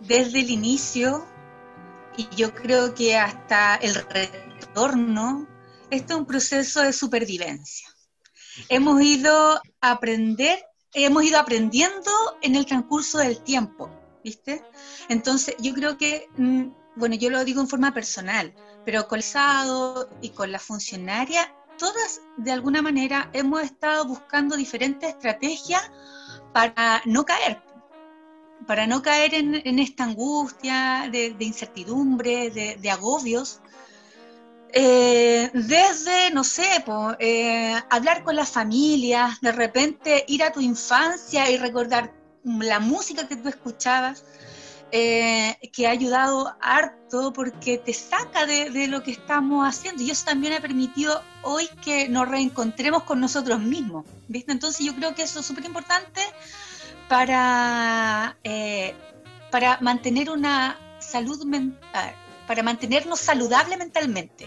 desde el inicio, y yo creo que hasta el retorno, esto es un proceso de supervivencia. Hemos ido a aprender, hemos ido aprendiendo en el transcurso del tiempo, ¿viste? Entonces, yo creo que, mm, bueno, yo lo digo en forma personal, pero con el y con la funcionaria todas de alguna manera hemos estado buscando diferentes estrategias para no caer, para no caer en, esta angustia de, incertidumbre, de, agobios. Eh, desde, no sé, eh, hablar con las familias, de repente ir a tu infancia y recordar la música que tú escuchabas, eh, que ha ayudado harto porque te saca de, lo que estamos haciendo y eso también ha permitido hoy que nos reencontremos con nosotros mismos, ¿viste? Entonces yo creo que eso es súper importante para, eh, para mantener una salud mental, para mantenernos saludables mentalmente,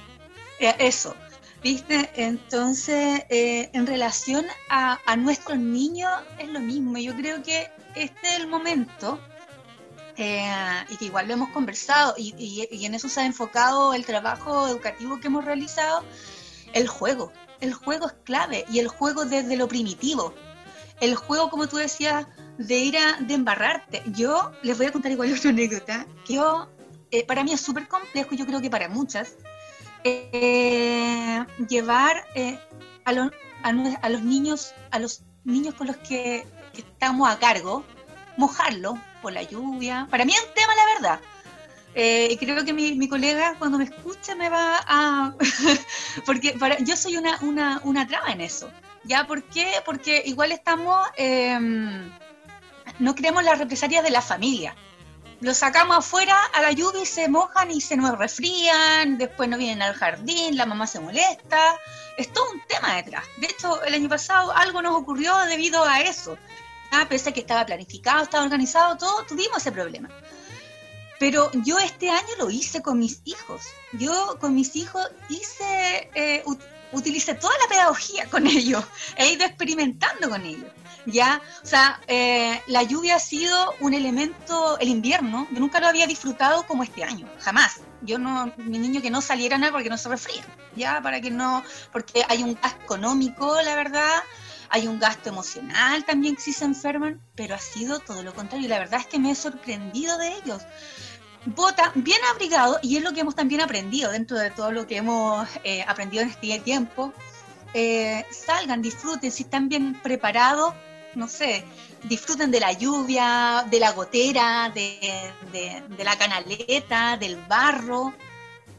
eh, eso. ¿Viste? Entonces, en relación a, a nuestros niños es lo mismo. Yo creo que este es el momento eh, y que igual lo hemos conversado y, en eso se ha enfocado el trabajo educativo que hemos realizado, el juego. El juego es clave y el juego desde lo primitivo. El juego, como tú decías, de ir a de embarrarte. Yo les voy a contar igual otra anécdota. Yo, eh, para mí es súper complejo, yo creo que para muchas, eh, llevar a, los, a, los niños, a los niños con los que, que estamos a cargo, mojarlo por la lluvia. Para mí es un tema, la verdad. Eh, y creo que mi, colega cuando me escucha me va a... porque para, yo soy una, una, una traba en eso. ¿Ya? ¿Por qué? Porque igual estamos... Em, no creemos las represalias de la familia. Los sacamos afuera a la lluvia y se mojan y se nos resfrían, después no vienen al jardín, la mamá se molesta. Es todo un tema detrás. De hecho, el año pasado algo nos ocurrió debido a eso. Ah, pese a que estaba planificado, estaba organizado, todo, tuvimos ese problema. Pero yo este año lo hice con mis hijos. Yo con mis hijos hice, eh, utilicé toda la pedagogía con ellos. He ido experimentando con ellos. ¿ya? O sea, eh, la lluvia ha sido un elemento, el invierno, yo nunca lo había disfrutado como este año, jamás. Yo no, mi niño que no saliera nada porque no se resfría, ¿ya? Para que no, porque hay un gasto económico, la verdad, hay un gasto emocional también si se enferman, pero ha sido todo lo contrario. Y la verdad es que me he sorprendido de ellos. Bota bien abrigado, y es lo que hemos también aprendido dentro de todo lo que hemos eh, aprendido en este tiempo. Eh, salgan, disfruten, si están bien preparados, no sé, disfruten de la lluvia, de la gotera, de, la canaleta, del barro,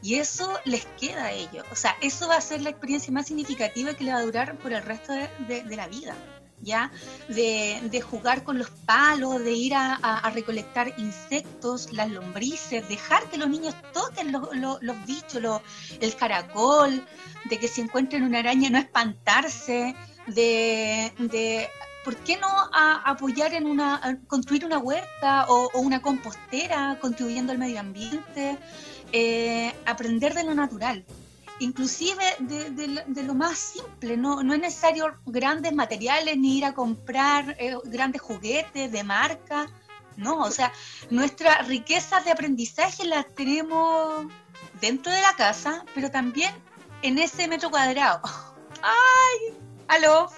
y eso les queda a ellos. O sea, eso va a ser la experiencia más significativa que le va a durar por el resto de, la vida. ¿Ya? De, jugar con los palos, de ir a, recolectar insectos, las lombrices, dejar que los niños toquen los, bichos, el caracol, de que si encuentran una araña no espantarse, de ¿por qué no apoyar en una, construir una huerta o, una compostera contribuyendo al medio ambiente? Eh, aprender de lo natural, inclusive de, lo más simple, no, no, es necesario grandes materiales ni ir a comprar eh, grandes juguetes de marca, no, o sea, nuestras riquezas de aprendizaje las tenemos dentro de la casa, pero también en ese metro cuadrado. ¡Ay! ¡Aló!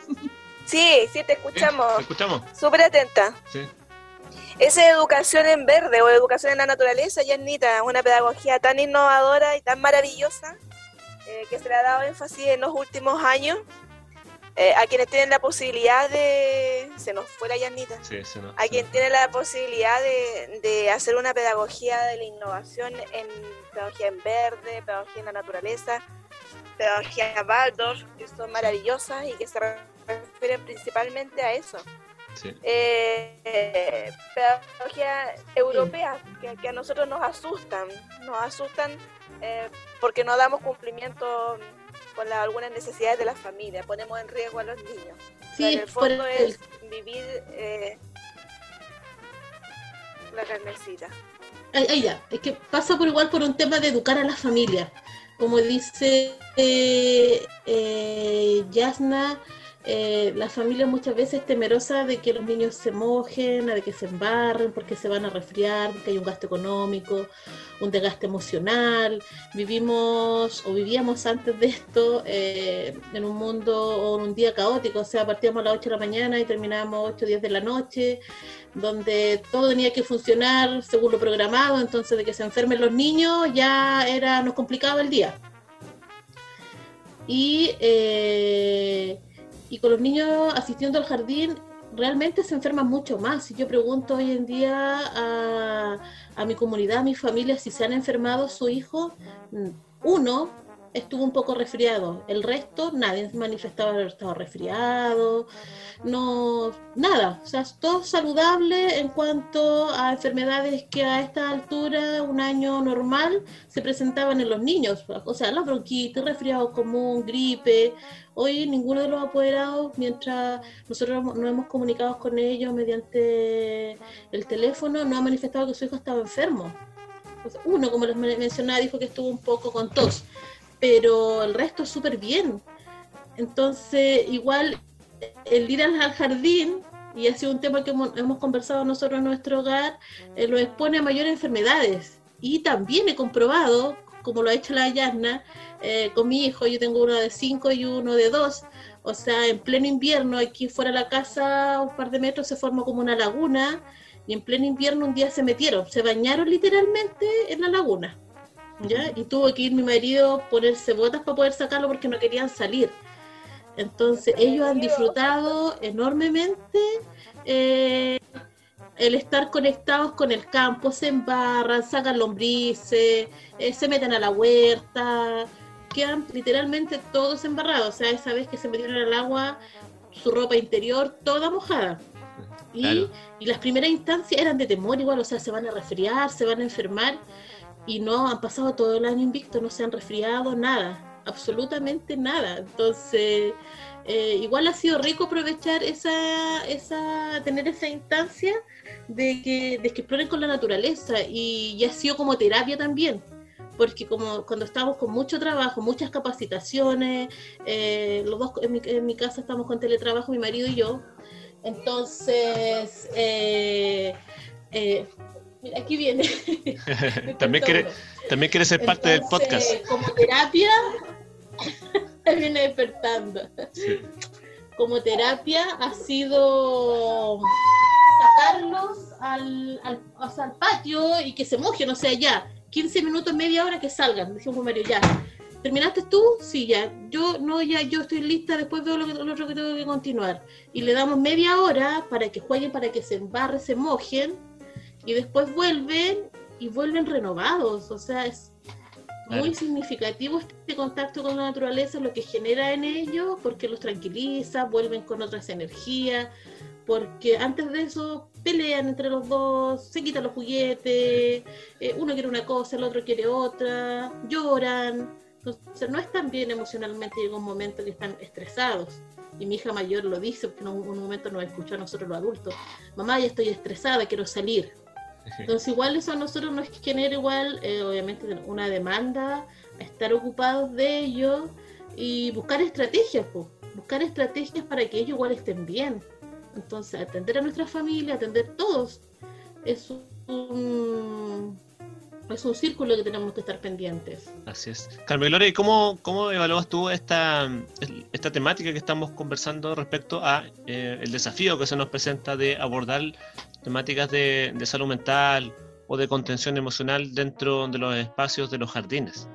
Sí, sí, te escuchamos. ¿Te escuchamos? Súper atenta. Sí. Esa educación en verde o educación en la naturaleza, Yanita, una pedagogía tan innovadora y tan maravillosa eh, que se le ha dado énfasis en los últimos años eh, a quienes tienen la posibilidad de... Se nos fue la Yanita. Sí, a quien tiene la posibilidad de, de, hacer una pedagogía de la innovación en pedagogía en verde, pedagogía en la naturaleza, pedagogía Waldorf, que son maravillosas y que se refieren principalmente a eso. Sí. Eh, pedagogía europea, que, a nosotros nos asustan, nos asustan eh, porque no damos cumplimiento con algunas necesidades de la familia, ponemos en riesgo a los niños. Sí, en el fondo es vivir eh, la carnecita. Ahí, ya, es que pasa por igual por un tema de educar a la familia. Como dice eh, eh Yasna, eh, la familia muchas veces es temerosa de que los niños se mojen, de que se embarren, porque se van a resfriar, porque hay un gasto económico, un desgaste emocional. Vivimos o vivíamos antes de esto eh, en un mundo o en un día caótico, o sea, partíamos a las 8 de la mañana y terminábamos 8 o 10 de la noche, donde todo tenía que funcionar según lo programado, entonces de que se enfermen los niños ya era, nos complicaba el día. Y eh, y con los niños asistiendo al jardín realmente se enferman mucho más. Si yo pregunto hoy en día a, a mi comunidad, a mi familia, si se han enfermado su hijo, mm, uno estuvo un poco resfriado. El resto, nadie manifestaba haber estado resfriado, no, nada. O sea, todo saludable en cuanto a enfermedades que a esta altura, un año normal, se presentaban en los niños. O sea, la bronquitis, resfriado común, gripe. Hoy ninguno de los apoderados, mientras nosotros nos hemos comunicado con ellos mediante el teléfono, no ha manifestado que su hijo estaba enfermo. Uno, como les mencionaba, dijo que estuvo un poco con tos pero el resto súper bien. Entonces, igual el ir al jardín, y ha sido un tema que hemos, conversado nosotros en nuestro hogar, eh, lo expone a mayores enfermedades. Y también he comprobado, como lo ha hecho la Yasna, eh, con mi hijo, yo tengo uno de 5 y uno de 2, o sea, en pleno invierno, aquí fuera de la casa, un par de metros, se formó como una laguna, y en pleno invierno un día se metieron, se bañaron literalmente en la laguna y tuvo que ir mi marido ponerse botas para poder sacarlo porque no querían salir. Entonces ellos han disfrutado enormemente eh, el estar conectados con el campo, se embarran, sacan lombrices, eh, se meten a la huerta, quedan literalmente todos embarrados. O sea, esa vez que se metieron al agua, su ropa interior toda mojada. Y, y las primeras instancias eran de temor igual, o sea, se van a resfriar, se van a enfermar y no han pasado todo el año invicto, no se han resfriado nada, absolutamente nada. Entonces, eh, igual ha sido rico aprovechar esa, esa, tener esa instancia de que, de que exploren con la naturaleza y, ha sido como terapia también porque como cuando estamos con mucho trabajo, muchas capacitaciones, eh, los dos en mi, en mi, casa estamos con teletrabajo, mi marido y yo, Entonces, eh, mira, aquí viene. también, quiere, también quiere ser parte del podcast. Como terapia, viene despertando. Como terapia ha sido sacarlos al, al, al patio y que se mojen, o sea, ya, 15 minutos, media hora que salgan, decimos Mario, ya. ¿Terminaste tú? Sí, ya. Yo no, ya, yo estoy lista, después veo lo, que, lo otro que tengo que continuar. Y le damos media hora para que jueguen, para que se embarren, se mojen, y después vuelven y vuelven renovados. O sea, es muy significativo este contacto con la naturaleza, lo que genera en ellos, porque los tranquiliza, vuelven con otras energías, porque antes de eso pelean entre los dos, se quitan los juguetes, eh, uno quiere una cosa, el otro quiere otra, lloran. Entonces no están bien emocionalmente, llega un momento que están estresados. Y mi hija mayor lo dice, porque en un, momento nos escuchó a nosotros los adultos. Mamá, ya estoy estresada, quiero salir. Entonces igual eso a nosotros nos genera igual, eh, obviamente, una demanda, estar ocupados de ello y buscar estrategias, buscar estrategias para que ellos igual estén bien. Entonces, atender a nuestra familia, atender todos, es un, es un círculo que tenemos que estar pendientes. Así es. Carmen Gloria, ¿y cómo, cómo evalúas tú esta, esta temática que estamos conversando respecto a eh, el desafío que se nos presenta de abordar temáticas de, de salud mental o de contención emocional dentro de los espacios de los jardines?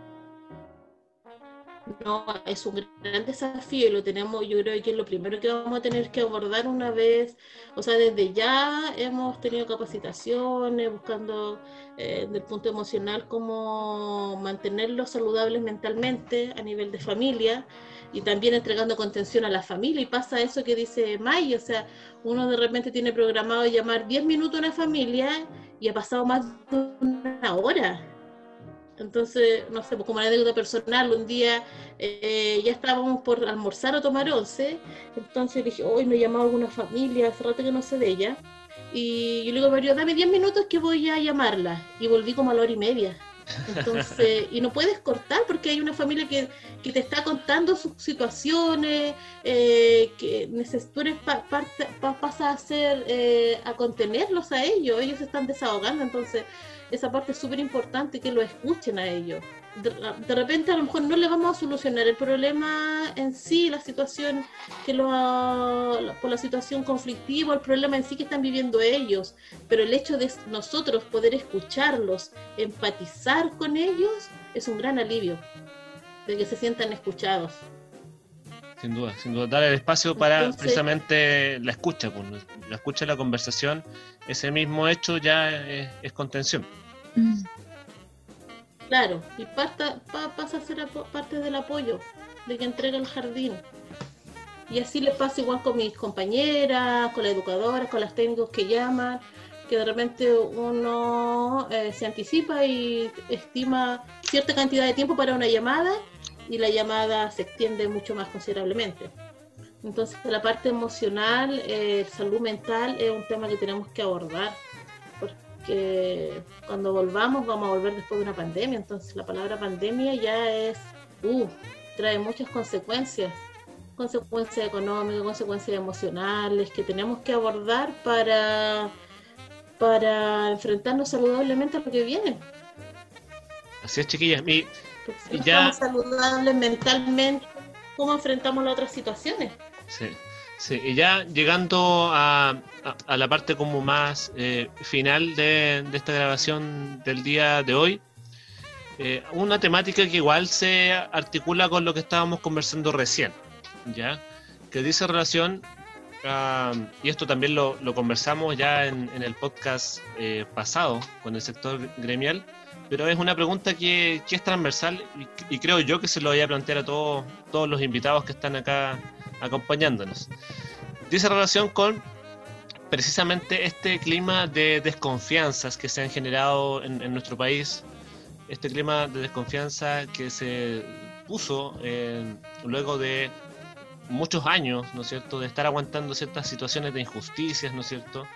No, es un gran desafío y lo tenemos, yo creo que es lo primero que vamos a tener que abordar una vez, o sea, desde ya hemos tenido capacitaciones buscando eh, desde el punto emocional cómo mantenerlos saludables mentalmente a nivel de familia y también entregando contención a la familia. Y pasa eso que dice May, o sea, uno de repente tiene programado llamar 10 minutos a una familia y ha pasado más de una hora. Entonces, no sé, pues como anécdota personal, un día eh, ya estábamos por almorzar o tomar once, entonces dije, hoy me llamado alguna familia, hace rato que no sé de ella, y yo le digo, dame 10 minutos que voy a llamarla, y volví como a la hora y media. Entonces, y no puedes cortar porque hay una familia que, que te está contando sus situaciones, eh, que tú parte, pasa a hacer, eh, a contenerlos a ellos, ellos están desahogando, entonces esa parte es súper importante que lo escuchen a ellos. De, repente a lo mejor no le vamos a solucionar el problema en sí, la situación que lo por la situación conflictiva, el problema en sí que están viviendo ellos, pero el hecho de nosotros poder escucharlos, empatizar con ellos, es un gran alivio de que se sientan escuchados. Sin duda, sin duda, dar el espacio para precisamente la escucha, pues, la escucha, la conversación, ese mismo hecho ya es contención. Claro, y pasa a ser parte del apoyo de que entrega el jardín. Y así le pasa igual con mis compañeras, con las educadoras, con las técnicos que llaman, que de repente uno eh, se anticipa y estima cierta cantidad de tiempo para una llamada y la llamada se extiende mucho más considerablemente. Entonces la parte emocional, eh, salud mental es un tema que tenemos que abordar que cuando volvamos vamos a volver después de una pandemia, entonces la palabra pandemia ya es, uh, trae muchas consecuencias, consecuencias económicas, consecuencias emocionales que tenemos que abordar para, para enfrentarnos saludablemente a lo que viene. Así es, chiquillas. Y, ya... saludables mentalmente, ¿cómo enfrentamos las otras situaciones? Sí. Sí, y ya llegando a, la parte como más eh, final de, esta grabación del día de hoy, eh, una temática que igual se articula con lo que estábamos conversando recién, ¿ya? Que dice relación, y esto también lo, conversamos ya en, el podcast eh, pasado con el sector gremial, pero es una pregunta que, es transversal y, creo yo que se lo voy a plantear a todos, todos los invitados que están acá acompañándonos. Dice relación con precisamente este clima de desconfianzas que se han generado en, nuestro país, este clima de desconfianza que se puso luego de muchos años, ¿no es cierto?, de estar aguantando ciertas situaciones de injusticias, ¿no es cierto?,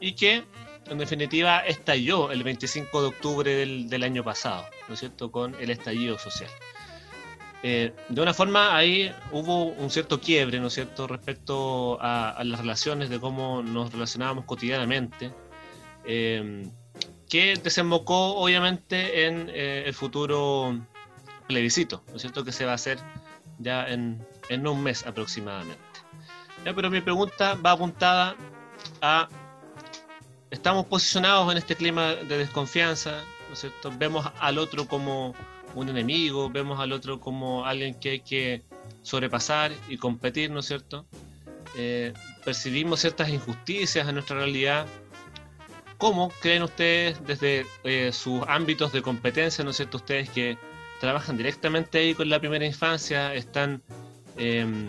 y que en definitiva estalló el 25 de octubre del, del año pasado, ¿no es cierto?, con el estallido social. Eh, de una forma ahí hubo un cierto quiebre, ¿no es cierto?, respecto a, las relaciones, de cómo nos relacionábamos cotidianamente, eh, que desembocó obviamente en eh, el futuro plebiscito, ¿no es cierto?, que se va a hacer ya en, en un mes aproximadamente. pero mi pregunta va apuntada a, estamos posicionados en este clima de desconfianza, ¿no cierto?, vemos al otro como un enemigo, vemos al otro como alguien que hay que sobrepasar y competir, ¿no es cierto? Eh, percibimos ciertas injusticias en nuestra realidad. ¿Cómo creen ustedes desde eh, sus ámbitos de competencia, ¿no es cierto? Ustedes que trabajan directamente ahí con la primera infancia, están em,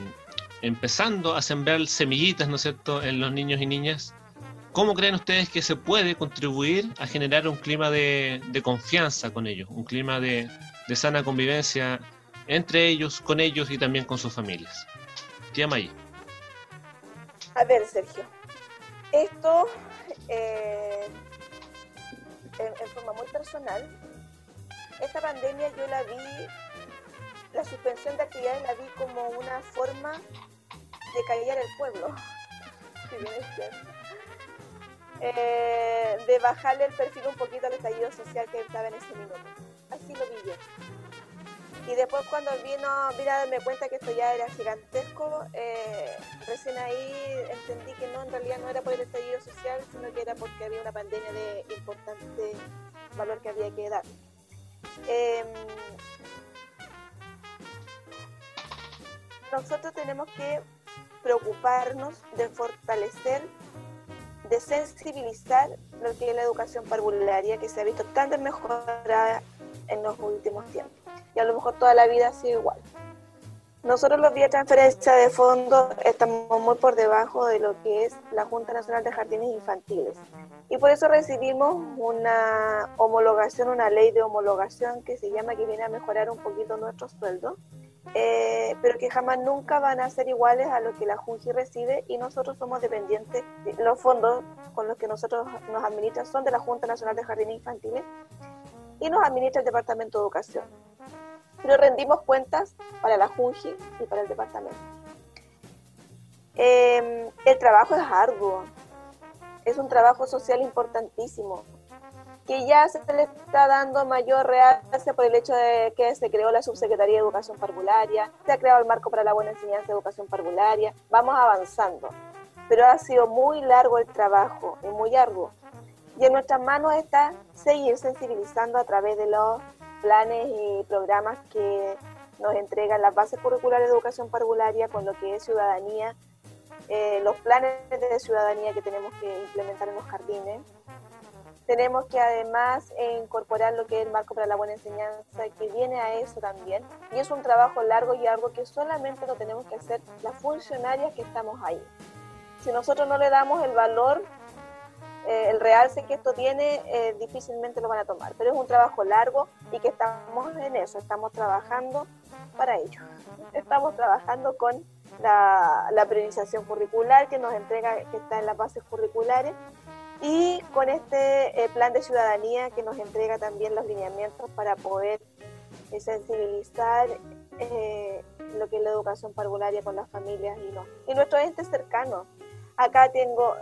empezando a sembrar semillitas, ¿no es cierto?, en los niños y niñas. ¿Cómo creen ustedes que se puede contribuir a generar un clima de confianza con ellos, un clima de, de sana convivencia entre ellos, con ellos y también con sus familias. Tía May. A ver, Sergio, esto eh, en, forma muy personal, esta pandemia yo la vi, la suspensión de actividades la vi como una forma de callar el pueblo. Eh, de bajarle el perfil un poquito al estallido social que estaba en ese minuto así lo vi yo. Y después cuando vino, vine a darme cuenta que esto ya era gigantesco, eh, recién ahí entendí que no, en realidad no era por el estallido social, sino que era porque había una pandemia de importante valor que había que dar. Em, nosotros tenemos que preocuparnos de fortalecer, de sensibilizar lo que es la educación parvularia, que se ha visto tan desmejorada en los últimos tiempos. Y a lo mejor toda la vida ha sido igual. Nosotros los vía transferencia de fondos estamos muy por debajo de lo que es la Junta Nacional de Jardines Infantiles. Y por eso recibimos una homologación, una ley de homologación que se llama que viene a mejorar un poquito nuestros sueldos, eh, pero que jamás nunca van a ser iguales a lo que la JUNGI recibe y nosotros somos dependientes. Los fondos con los que nosotros nos administran son de la Junta Nacional de Jardines Infantiles y nos administra el Departamento de Educación. Pero rendimos cuentas para la JUNGI y para el departamento. Em, el trabajo es arduo, es un trabajo social importantísimo, que ya se le está dando mayor realce por el hecho de que se creó la Subsecretaría de Educación Parvularia, se ha creado el marco para la buena enseñanza de educación parvularia, vamos avanzando, pero ha sido muy largo el trabajo y muy arduo. Y en nuestras manos está seguir sensibilizando a través de los planes y programas que nos entregan las bases curriculares de educación parvularia con lo que es ciudadanía, eh, los planes de ciudadanía que tenemos que implementar en los jardines. Tenemos que además incorporar lo que es el marco para la buena enseñanza, que viene a eso también. Y es un trabajo largo y algo que solamente lo tenemos que hacer las funcionarias que estamos ahí. Si nosotros no le damos el valor eh, el realce que esto tiene, eh, difícilmente lo van a tomar. Pero es un trabajo largo y que estamos en eso, estamos trabajando para ello. Estamos trabajando con la, priorización curricular que nos entrega, que está en las bases curriculares, y con este eh, plan de ciudadanía que nos entrega también los lineamientos para poder sensibilizar lo que es la educación parvularia con las familias y, no. y nuestro ente cercano. Acá tengo,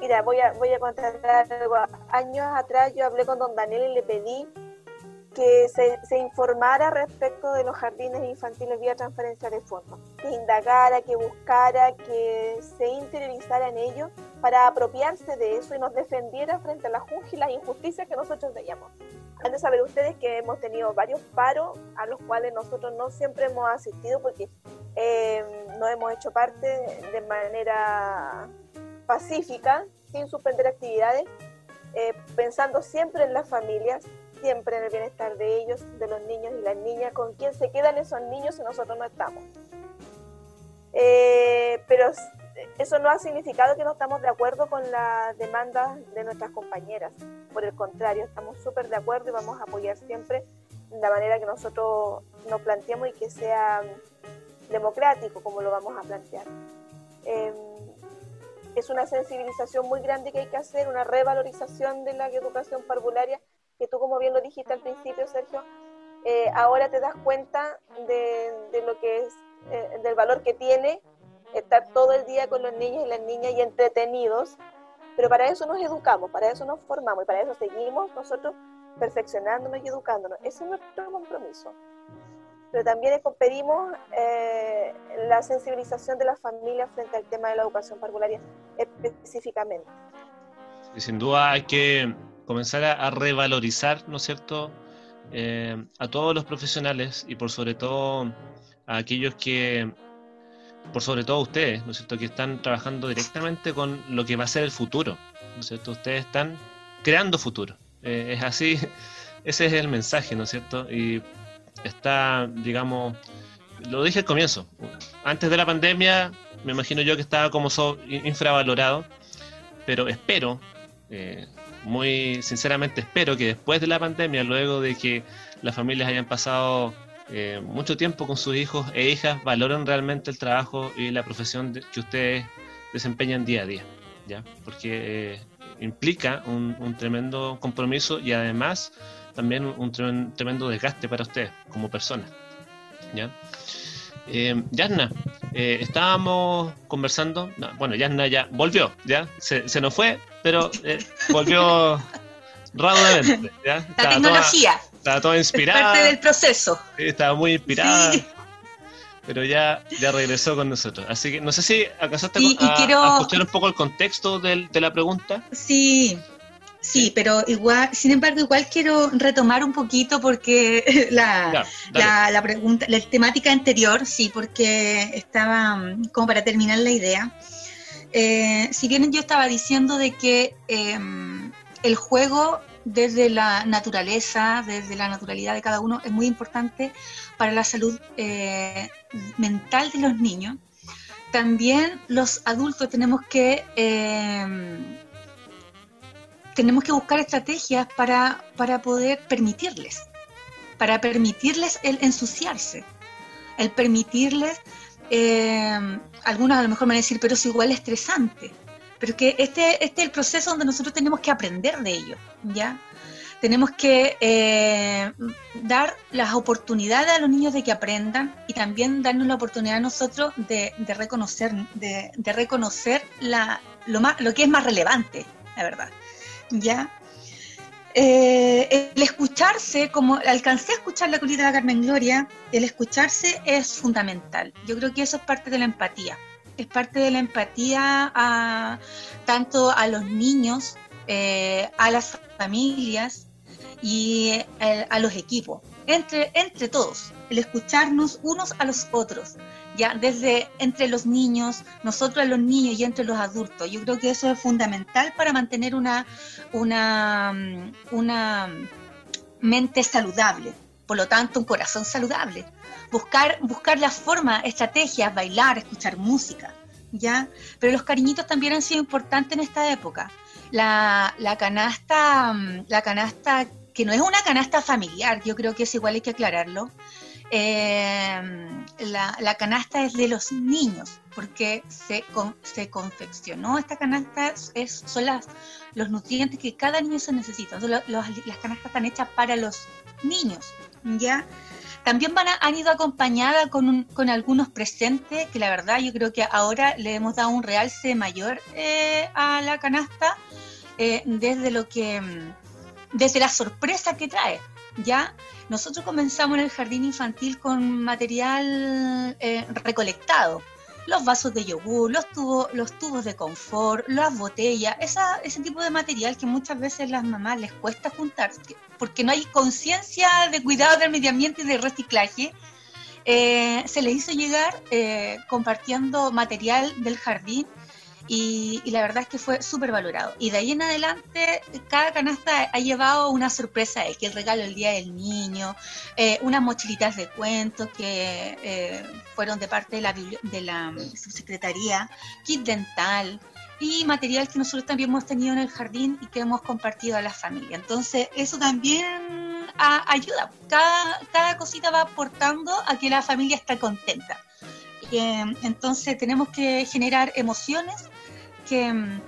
Mira, voy a, voy contar algo. Años atrás yo hablé con don Daniel y le pedí que se, se, informara respecto de los jardines infantiles vía transferencia de fondos, que indagara, que buscara, que se interiorizara en ello para apropiarse de eso y nos defendiera frente a la junta y las injusticias que nosotros veíamos. Han de saber ustedes que hemos tenido varios paros a los cuales nosotros no siempre hemos asistido porque eh, no hemos hecho parte de manera pacífica, sin suspender actividades, eh, pensando siempre en las familias, siempre en el bienestar de ellos, de los niños y las niñas, con quién se quedan esos niños si nosotros no estamos. Eh, pero eso no ha significado que no estamos de acuerdo con las demandas de nuestras compañeras. Por el contrario, estamos súper de acuerdo y vamos a apoyar siempre la manera que nosotros nos planteamos y que sea democrático como lo vamos a plantear. Em, es una sensibilización muy grande que hay que hacer, una revalorización de la educación parvularia, que tú como bien lo dijiste al principio, Sergio, eh, ahora te das cuenta de, lo que es, eh, del valor que tiene estar todo el día con los niños y las niñas y entretenidos, pero para eso nos educamos, para eso nos formamos y para eso seguimos nosotros perfeccionándonos y educándonos. Ese es nuestro compromiso. Pero también pedimos eh, la sensibilización de las familias frente al tema de la educación parvularia específicamente. Y sin duda hay que comenzar a, revalorizar, ¿no es cierto?, eh, a todos los profesionales y por sobre todo a aquellos que, por sobre todo ustedes, ¿no es cierto?, que están trabajando directamente con lo que va a ser el futuro, ¿no es cierto? Ustedes están creando futuro. Eh, es así, ese es el mensaje, ¿no es cierto? Y está, digamos, lo dije al comienzo, antes de la pandemia me imagino yo que estaba como infravalorado, pero espero, eh, muy sinceramente espero que después de la pandemia, luego de que las familias hayan pasado eh, mucho tiempo con sus hijos e hijas, valoren realmente el trabajo y la profesión que ustedes desempeñan día a día, ¿ya? Porque implica un, tremendo compromiso y además también un tremendo desgaste para usted como persona. ¿ya? Eh, Yasna, eh, estábamos conversando, bueno, Yasna ya volvió, ¿ya? Se, nos fue, pero eh, volvió rápidamente, ¿ya? La tecnología. estaba toda inspirada. parte del proceso. estaba muy inspirada. Pero ya, ya regresó con nosotros. Así que no sé si acaso te a, escuchar un poco el contexto de, de la pregunta. Sí, Sí, pero igual, sin embargo, igual quiero retomar un poquito porque la, la, pregunta, la temática anterior, sí, porque estaba mm, como para terminar la idea. Eh, si bien yo estaba diciendo de que em, el juego desde la naturaleza, desde la naturalidad de cada uno, es muy importante para la salud eh, mental de los niños, también los adultos tenemos que em, tenemos que buscar estrategias para, para poder permitirles, para permitirles el ensuciarse, el permitirles, eh, algunos a lo mejor me van a decir, pero es igual estresante, pero que este, este es el proceso donde nosotros tenemos que aprender de ello, ¿ya? Tenemos que eh, dar las oportunidades a los niños de que aprendan y también darnos la oportunidad a nosotros de, reconocer, de, reconocer la, lo, más, lo que es más relevante, la verdad. ¿Ya? Eh, el escucharse, como alcancé a escuchar la colita de Carmen Gloria, el escucharse es fundamental. Yo creo que eso es parte de la empatía. Es parte de la empatía a, tanto a los niños, eh, a las familias y eh, a los equipos, entre, entre todos, el escucharnos unos a los otros ya desde entre los niños, nosotros los niños y entre los adultos. Yo creo que eso es fundamental para mantener una, una, una mente saludable, por lo tanto un corazón saludable. Buscar, buscar las formas, estrategias, bailar, escuchar música, ¿ya? Pero los cariñitos también han sido importantes en esta época. La, la canasta, la canasta que no es una canasta familiar, yo creo que es igual hay que aclararlo, eh, la, canasta es de los niños, porque se, se confeccionó esta canasta, es, son las, los nutrientes que cada niño se necesita. las canastas están hechas para los niños, ¿ya? También van han ido acompañadas con, con, algunos presentes que la verdad yo creo que ahora le hemos dado un realce mayor eh, a la canasta eh, desde lo que desde la sorpresa que trae, ¿ya? Nosotros comenzamos en el jardín infantil con material eh, recolectado. Los vasos de yogur, los tubos, los tubos de confort, las botellas, ese tipo de material que muchas veces las mamás les cuesta juntar porque no hay conciencia de cuidado del medio ambiente y de reciclaje. Eh, se les hizo llegar eh, compartiendo material del jardín y, la verdad es que fue súper valorado. Y de ahí en adelante, cada canasta ha llevado una sorpresa, que el regalo del Día del Niño, eh, unas mochilitas de cuentos que eh, fueron de parte de la, de la subsecretaría, kit dental y material que nosotros también hemos tenido en el jardín y que hemos compartido a la familia. Entonces, eso también ayuda. Cada, cada cosita va aportando a que la familia esté contenta. Eh, entonces tenemos que generar emociones que,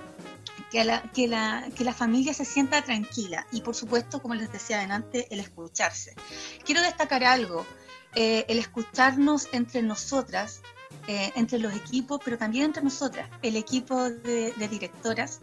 que la, que, la, que la familia se sienta tranquila y por supuesto, como les decía antes, el escucharse. Quiero destacar algo, eh, el escucharnos entre nosotras, eh, entre los equipos, pero también entre nosotras, el equipo de, directoras,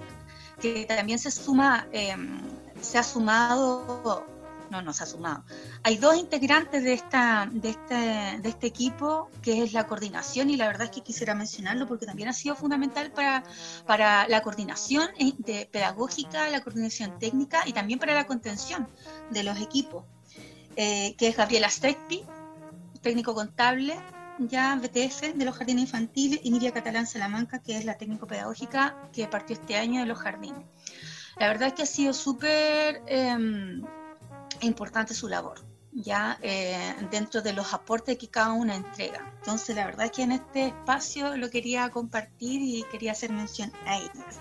que también se suma, em, se ha sumado no, no se ha sumado. Hay dos integrantes de, esta, de, este, de este equipo, que es la coordinación, y la verdad es que quisiera mencionarlo porque también ha sido fundamental para, para la coordinación de pedagógica, la coordinación técnica y también para la contención de los equipos, eh, que es Gabriela Stecpi, técnico contable, ya BTF de los jardines infantiles, y Miria Catalán Salamanca, que es la técnico pedagógica que partió este año de los jardines. La verdad es que ha sido súper em, importante su labor, ya eh, dentro de los aportes que cada una entrega. Entonces, la verdad es que en este espacio lo quería compartir y quería hacer mención a ellas.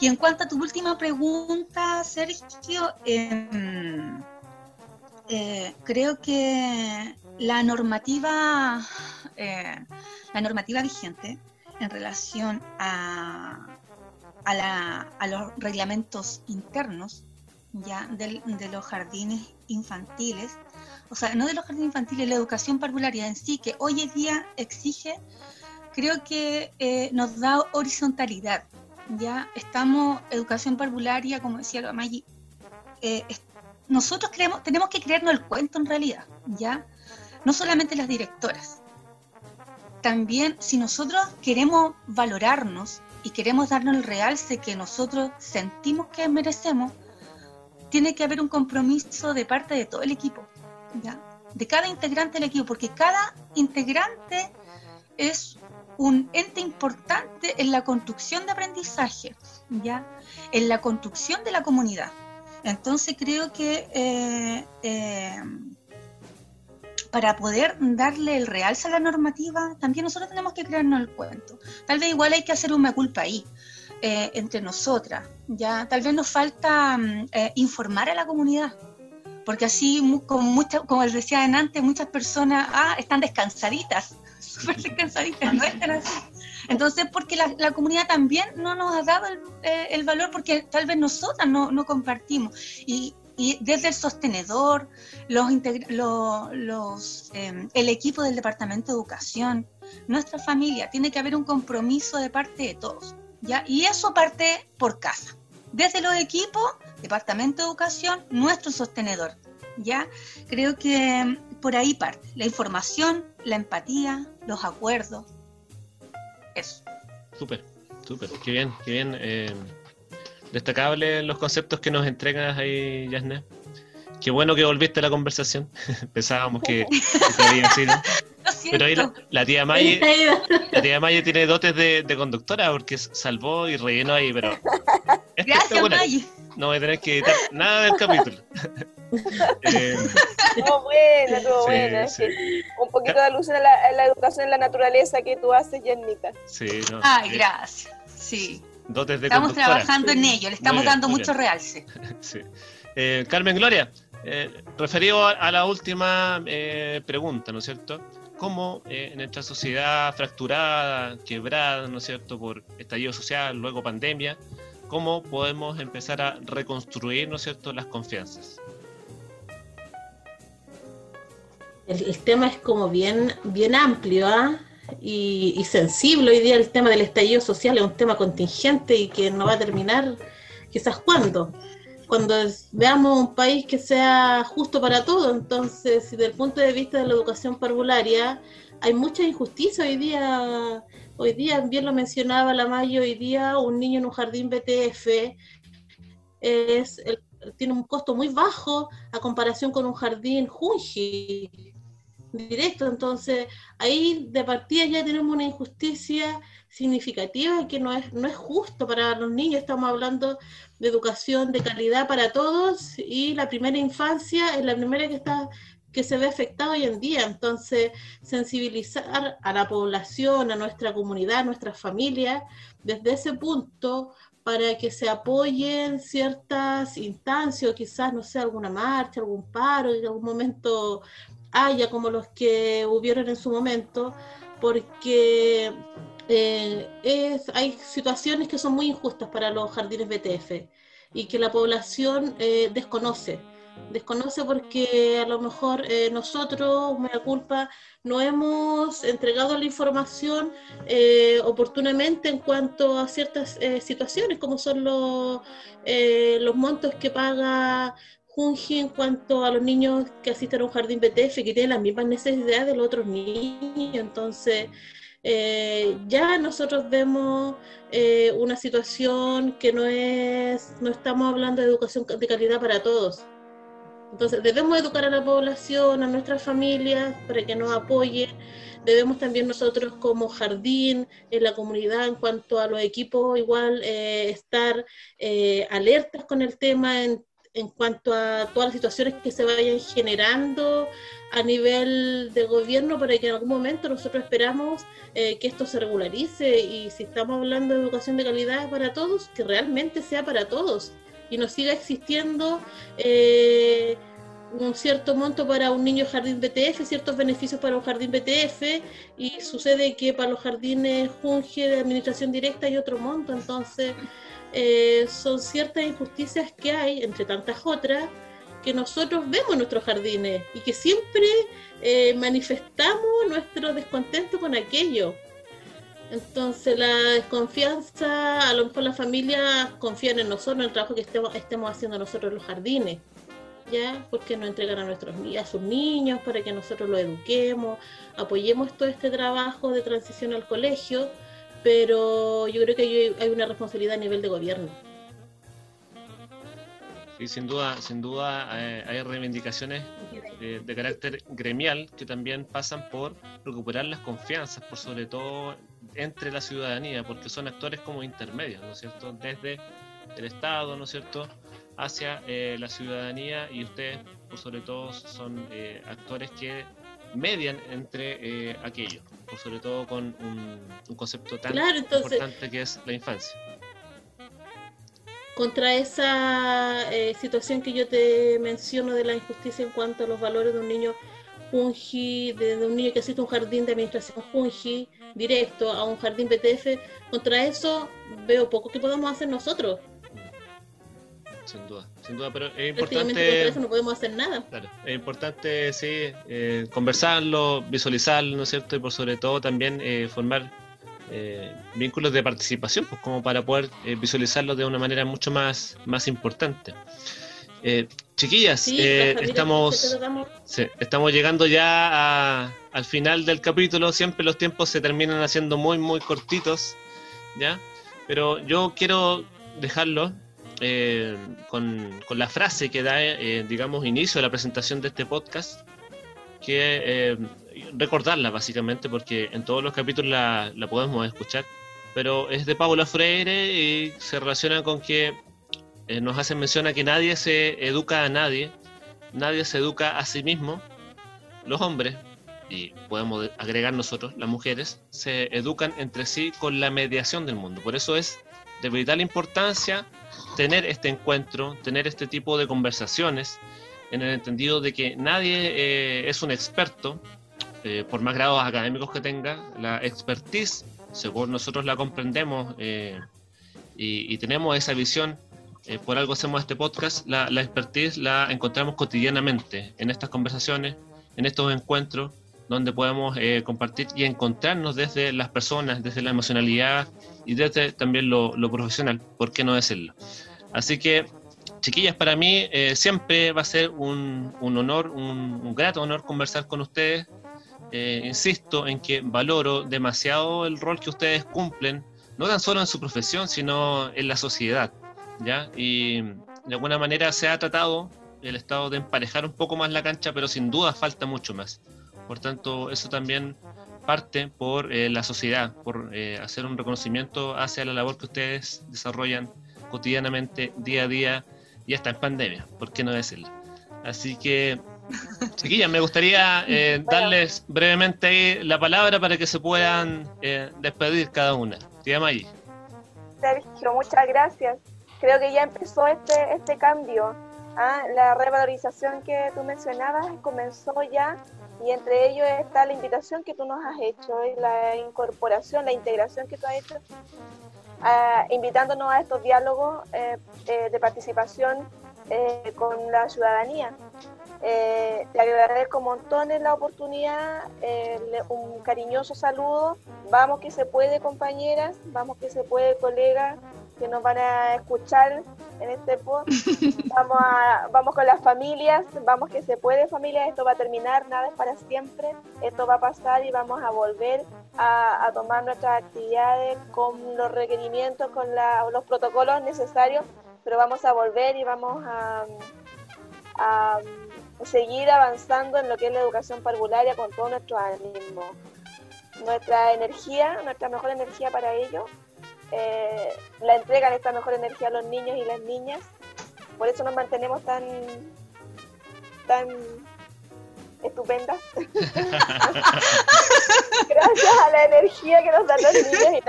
Y en cuanto a tu última pregunta, Sergio, em, eh, creo que la normativa, eh, la normativa vigente en relación a, a los reglamentos internos ya de los jardines infantiles, o sea, no de los jardines infantiles, la educación parvularia en sí, que hoy en día exige, creo que eh, nos da horizontalidad. Ya estamos, educación parvularia, como decía lo Maggi, eh, nosotros creemos, tenemos que creernos el cuento en realidad, ya, no solamente las directoras. También, si nosotros queremos valorarnos y queremos darnos el realce que nosotros sentimos que merecemos, tiene que haber un compromiso de parte de todo el equipo, ¿ya? de cada integrante del equipo, porque cada integrante es un ente importante en la construcción de aprendizaje, ¿ya? en la construcción de la comunidad. Entonces creo que eh, eh, para poder darle el realce a la normativa, también nosotros tenemos que crearnos el cuento. Tal vez igual hay que hacer una culpa ahí. Eh, entre nosotras. Ya tal vez nos falta mm, eh, informar a la comunidad, porque así como muchas, como les decía antes, muchas personas ah, están descansaditas, súper descansaditas, no están así. Entonces, porque la, comunidad también no nos ha dado el, eh, valor, porque tal vez nosotras no, no compartimos. Y, y desde el sostenedor, los, los em, el equipo del Departamento de Educación, nuestra familia, tiene que haber un compromiso de parte de todos. Y eso parte por casa. Desde los equipos, Departamento de Educación, nuestro sostenedor, ¿ya? Creo que por ahí parte. La información, la empatía, los acuerdos. Eso. Súper, súper. Qué bien, qué bien. Eh, destacable los conceptos que nos entregas ahí, Yasne. Qué bueno que volviste a la conversación. Pensábamos que, que había sido. Pero ahí la, tía Maye, la tía Maye tiene dotes de, conductora porque salvó y rellenó ahí, pero. Gracias, Maye. No voy a tener que editar nada del capítulo. eh, buena, estuvo buena. un poquito de luz en la, educación en la naturaleza que tú haces, Jennita. Sí, no. Ay, gracias. Sí. Dotes de estamos trabajando en ello, le estamos dando mucho realce. sí. Eh, Carmen Gloria, eh, referido a, la última eh, pregunta, ¿no es cierto? cómo eh, en nuestra sociedad fracturada, quebrada, ¿no es cierto?, por estallido social, luego pandemia, cómo podemos empezar a reconstruir, ¿no es cierto?, las confianzas. El, tema es como bien, bien amplio ¿ah? y, y, sensible hoy día el tema del estallido social, es un tema contingente y que no va a terminar quizás cuándo cuando veamos un país que sea justo para todos. Entonces, desde el punto de vista de la educación parvularia, hay mucha injusticia hoy día. Hoy día, bien lo mencionaba la Mayo, hoy día un niño en un jardín BTF es, tiene un costo muy bajo a comparación con un jardín Junji directo. Entonces, ahí de partida ya tenemos una injusticia significativa y que no es, no es justo para los niños. Estamos hablando de educación de calidad para todos y la primera infancia es la primera que está que se ve afectada hoy en día. Entonces, sensibilizar a la población, a nuestra comunidad, a nuestras familias, desde ese punto, para que se apoyen ciertas instancias, o quizás, no sé, alguna marcha, algún paro, en algún momento haya como los que hubieron en su momento, porque eh, es, hay situaciones que son muy injustas para los jardines BTF y que la población eh, desconoce. Desconoce porque a lo mejor eh, nosotros, me da culpa, no hemos entregado la información oportunamente en cuanto a ciertas situaciones, como son los, los montos que paga Junji en cuanto a los niños que asisten a un jardín BTF, que tienen las mismas necesidades de los otros niños. Entonces, eh, ya nosotros vemos eh, una situación que no es, no estamos hablando de educación de calidad para todos. Entonces debemos educar a la población, a nuestras familias, para que nos apoyen. Debemos también nosotros como jardín en la comunidad, en cuanto a los equipos, igual eh, estar alertas con el tema en en cuanto a todas las situaciones que se vayan generando a nivel de gobierno para que en algún momento nosotros esperamos eh, que esto se regularice. Y si estamos hablando de educación de calidad para todos, que realmente sea para todos. Y no siga existiendo eh, un cierto monto para un niño jardín BTF, ciertos beneficios para un jardín BTF y sucede que para los jardines Junge de administración directa hay otro monto, entonces eh, son ciertas injusticias que hay, entre tantas otras, que nosotros vemos en nuestros jardines y que siempre eh, manifestamos nuestro descontento con aquello. Entonces la desconfianza, a lo mejor las familias confían en nosotros, en el trabajo que estemos, haciendo nosotros en los jardines, ¿ya? Porque nos entregan a, nuestros, a sus niños para que nosotros los eduquemos, apoyemos todo este trabajo de transición al colegio, pero yo creo que hay una responsabilidad a nivel de gobierno. Sí, sin duda, sin duda eh, hay reivindicaciones de, de, carácter gremial que también pasan por recuperar las confianzas, por sobre todo entre la ciudadanía, porque son actores como intermedios, ¿no es cierto? Desde el Estado, ¿no es cierto?, hacia eh, la ciudadanía y ustedes, por sobre todo, son eh, actores que median entre aquellos por sobre todo con un, concepto tan importante que es la infancia. Contra esa eh, situación que yo te menciono de la injusticia en cuanto a los valores de un niño Junji, de, un niño que asiste a un jardín de administración Junji directo a un jardín BTF, contra eso veo poco que podamos hacer nosotros sin duda, sin duda, pero es importante. no podemos hacer nada. Claro, es importante, sí, eh, conversarlo, visualizarlo, ¿no es cierto? Y por sobre todo también eh, formar eh, vínculos de participación, pues como para poder visualizarlo de una manera mucho más, más importante. chiquillas, estamos, estamos llegando ya al final del capítulo. Siempre los tiempos se terminan haciendo muy, muy cortitos, ¿ya? Pero yo quiero dejarlo eh, con, la frase que da, eh, digamos, inicio a la presentación de este podcast, que eh, recordarla básicamente, porque en todos los capítulos la, podemos escuchar, pero es de Paula Freire y se relaciona con que nos hace mención a que nadie se educa a nadie, nadie se educa a sí mismo, los hombres, y podemos agregar nosotros, las mujeres, se educan entre sí con la mediación del mundo. Por eso es de vital importancia tener este encuentro, tener este tipo de conversaciones, en el entendido de que nadie eh, es un experto, eh, por más grados académicos que tenga, la expertise, según nosotros la comprendemos eh, y, tenemos esa visión, por algo hacemos este podcast, la, la expertise la encontramos cotidianamente en estas conversaciones, en estos encuentros, donde podemos compartir y encontrarnos desde las personas, desde la emocionalidad, y desde también lo, profesional, ¿por qué no decirlo? Así que, chiquillas, para mí eh, siempre va a ser un, honor, un, grato honor conversar con ustedes. Eh, insisto en que valoro demasiado el rol que ustedes cumplen, no tan solo en su profesión, sino en la sociedad. ¿ya? Y de alguna manera se ha tratado el Estado de emparejar un poco más la cancha, pero sin duda falta mucho más. Por tanto, eso también parte por eh, la sociedad, por eh, hacer un reconocimiento hacia la labor que ustedes desarrollan cotidianamente, día a día, y hasta en pandemia, ¿por qué no decirlo? Así que, chiquillas, me gustaría eh, darles brevemente la palabra para que se puedan despedir cada una. Tía allí. Sergio, muchas gracias. Creo que ya empezó este, este cambio. ¿ah? La revalorización que tú mencionabas comenzó ya Y entre ellos está la invitación que tú nos has hecho, la incorporación, la integración que tú has hecho, ah, invitándonos a estos diálogos eh, eh, de participación eh, con la ciudadanía. te agradezco montones la oportunidad, un cariñoso saludo. Vamos que se puede, compañeras, vamos que se puede, colegas que nos van a escuchar en este post. Vamos, a, vamos con las familias, vamos que se puede familia, esto va a terminar, nada es para siempre, esto va a pasar y vamos a volver a, tomar nuestras actividades con los requerimientos, con los protocolos necesarios, pero vamos a volver y vamos a, a seguir avanzando en lo que es la educación parvularia con todo nuestro ánimo. Nuestra energía, nuestra mejor energía para ello eh, la entregan esta mejor energía a los niños y las niñas. Por eso nos mantenemos tan, tan estupendas. gracias a la energía que nos dan los niños y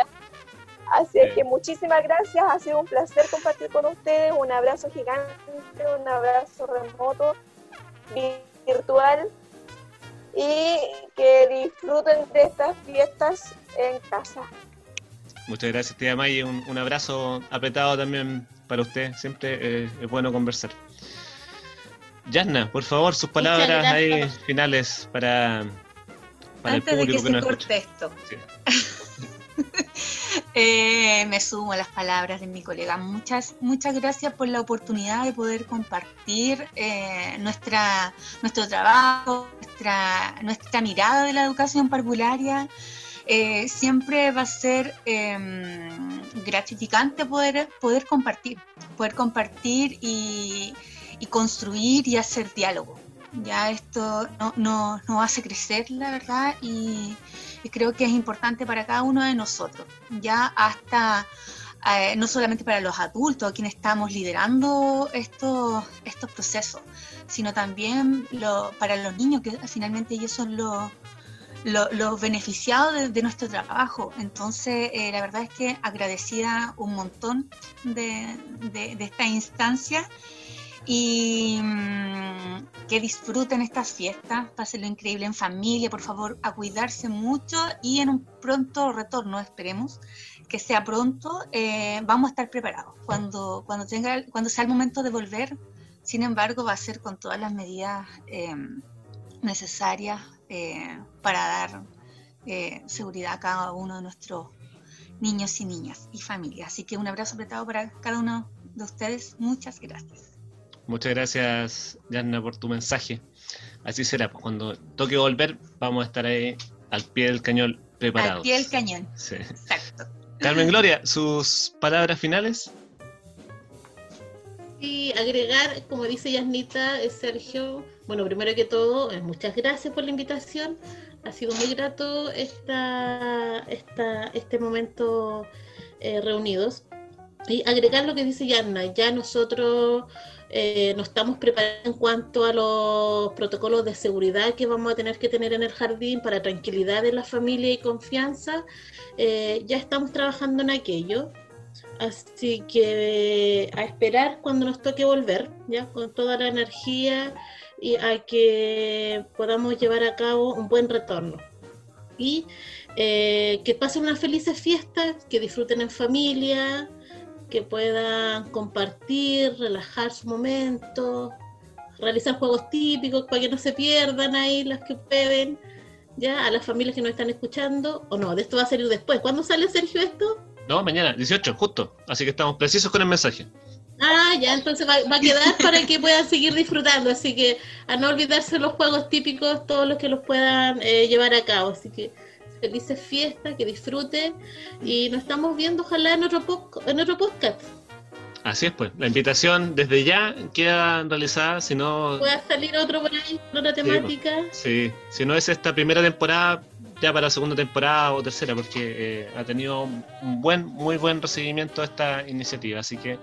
Así es que muchísimas gracias, ha sido un placer compartir con ustedes, un abrazo gigante, un abrazo remoto, virtual y que disfruten de estas fiestas en casa. Muchas gracias, tía May. Un, un abrazo apretado también para usted. Siempre eh, es bueno conversar. Yasna, por favor, sus palabras ahí finales para, para el público que, nos escucha. Esto. Eh, me sumo a las palabras de mi colega. Muchas, muchas gracias por la oportunidad de poder compartir eh, nuestra, nuestro trabajo, nuestra, nuestra mirada de la educación parvularia. Eh, siempre va a ser em, gratificante poder, poder compartir, poder compartir y, construir y hacer diálogo. Ya esto nos no, hace crecer, la verdad, y, creo que es importante para cada uno de nosotros, ya hasta eh, no solamente para los adultos, a quienes estamos liderando estos, estos procesos, sino también para los niños, que finalmente ellos son los los beneficiados de, nuestro trabajo. Entonces, eh, la verdad es que agradecida un montón de, esta instancia y mm, que disfruten estas fiestas, pásenlo increíble en familia, por favor, a cuidarse mucho y en un pronto retorno, esperemos que sea pronto, eh, vamos a estar preparados. Cuando, cuando, tenga, cuando sea el momento de volver, sin embargo, va a ser con todas las medidas eh, necesarias eh, para dar eh, seguridad a cada uno de nuestros niños y niñas y familias. Así que un abrazo apretado para cada uno de ustedes. Muchas gracias. Muchas gracias, Yanna, por tu mensaje. Así será, pues, cuando toque volver, vamos a estar ahí al pie del cañón preparados. Al pie del cañón. Sí. Exacto. Carmen Gloria, sus palabras finales. Y agregar, como dice Yasnita, Sergio, bueno, primero que todo, eh, muchas gracias por la invitación. Ha sido muy grato esta, esta este momento eh, reunidos. Y agregar lo que dice Yanna, ya nosotros eh, nos estamos preparando en cuanto a los protocolos de seguridad que vamos a tener que tener en el jardín para tranquilidad de la familia y confianza. ya estamos trabajando en aquello. Así que a esperar cuando nos toque volver, ya con toda la energía y a que podamos llevar a cabo un buen retorno. Y eh, que pasen unas felices fiestas, que disfruten en familia, que puedan compartir, relajar su momento, realizar juegos típicos para que no se pierdan ahí las que pueden, ya a las familias que nos están escuchando, o no, de esto va a salir después. ¿Cuándo sale Sergio esto? No, mañana, 18, justo. Así que estamos precisos con el mensaje. Ah, ya, entonces va, a quedar para que puedan seguir disfrutando. Así que a no olvidarse los juegos típicos, todos los que los puedan eh, llevar a cabo. Así que felices fiestas, que disfruten. Y nos estamos viendo, ojalá, en otro, en otro podcast. Así es, pues. La invitación desde ya queda realizada. Si no. Pueda salir otro por ahí, otra pues. temática. Sí, si no es esta primera temporada, ya para la segunda temporada o tercera, porque eh, ha tenido un buen, muy buen recibimiento esta iniciativa. Así que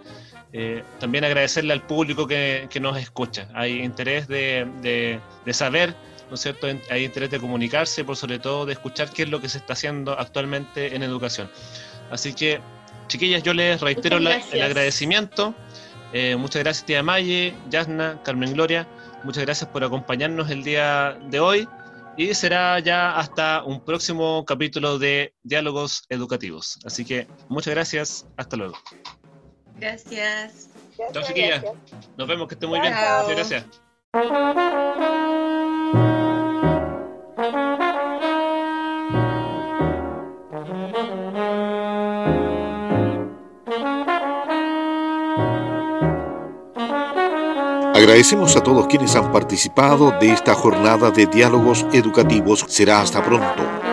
eh, también agradecerle al público que, nos escucha. Hay interés de, saber, ¿no es cierto? Hay interés de comunicarse, por sobre todo de escuchar qué es lo que se está haciendo actualmente en educación. Así que, chiquillas, yo les reitero el agradecimiento. Eh, muchas gracias, tía Maye, Yasna, Carmen Gloria. Muchas gracias por acompañarnos el día de hoy. Y será ya hasta un próximo capítulo de Diálogos Educativos. Así que muchas gracias, hasta luego. Gracias. Chao, chiquillas. Nos vemos, que esté muy bien. Muchas gracias. Agradecemos a todos quienes han participado de esta jornada de diálogos educativos. Será hasta pronto.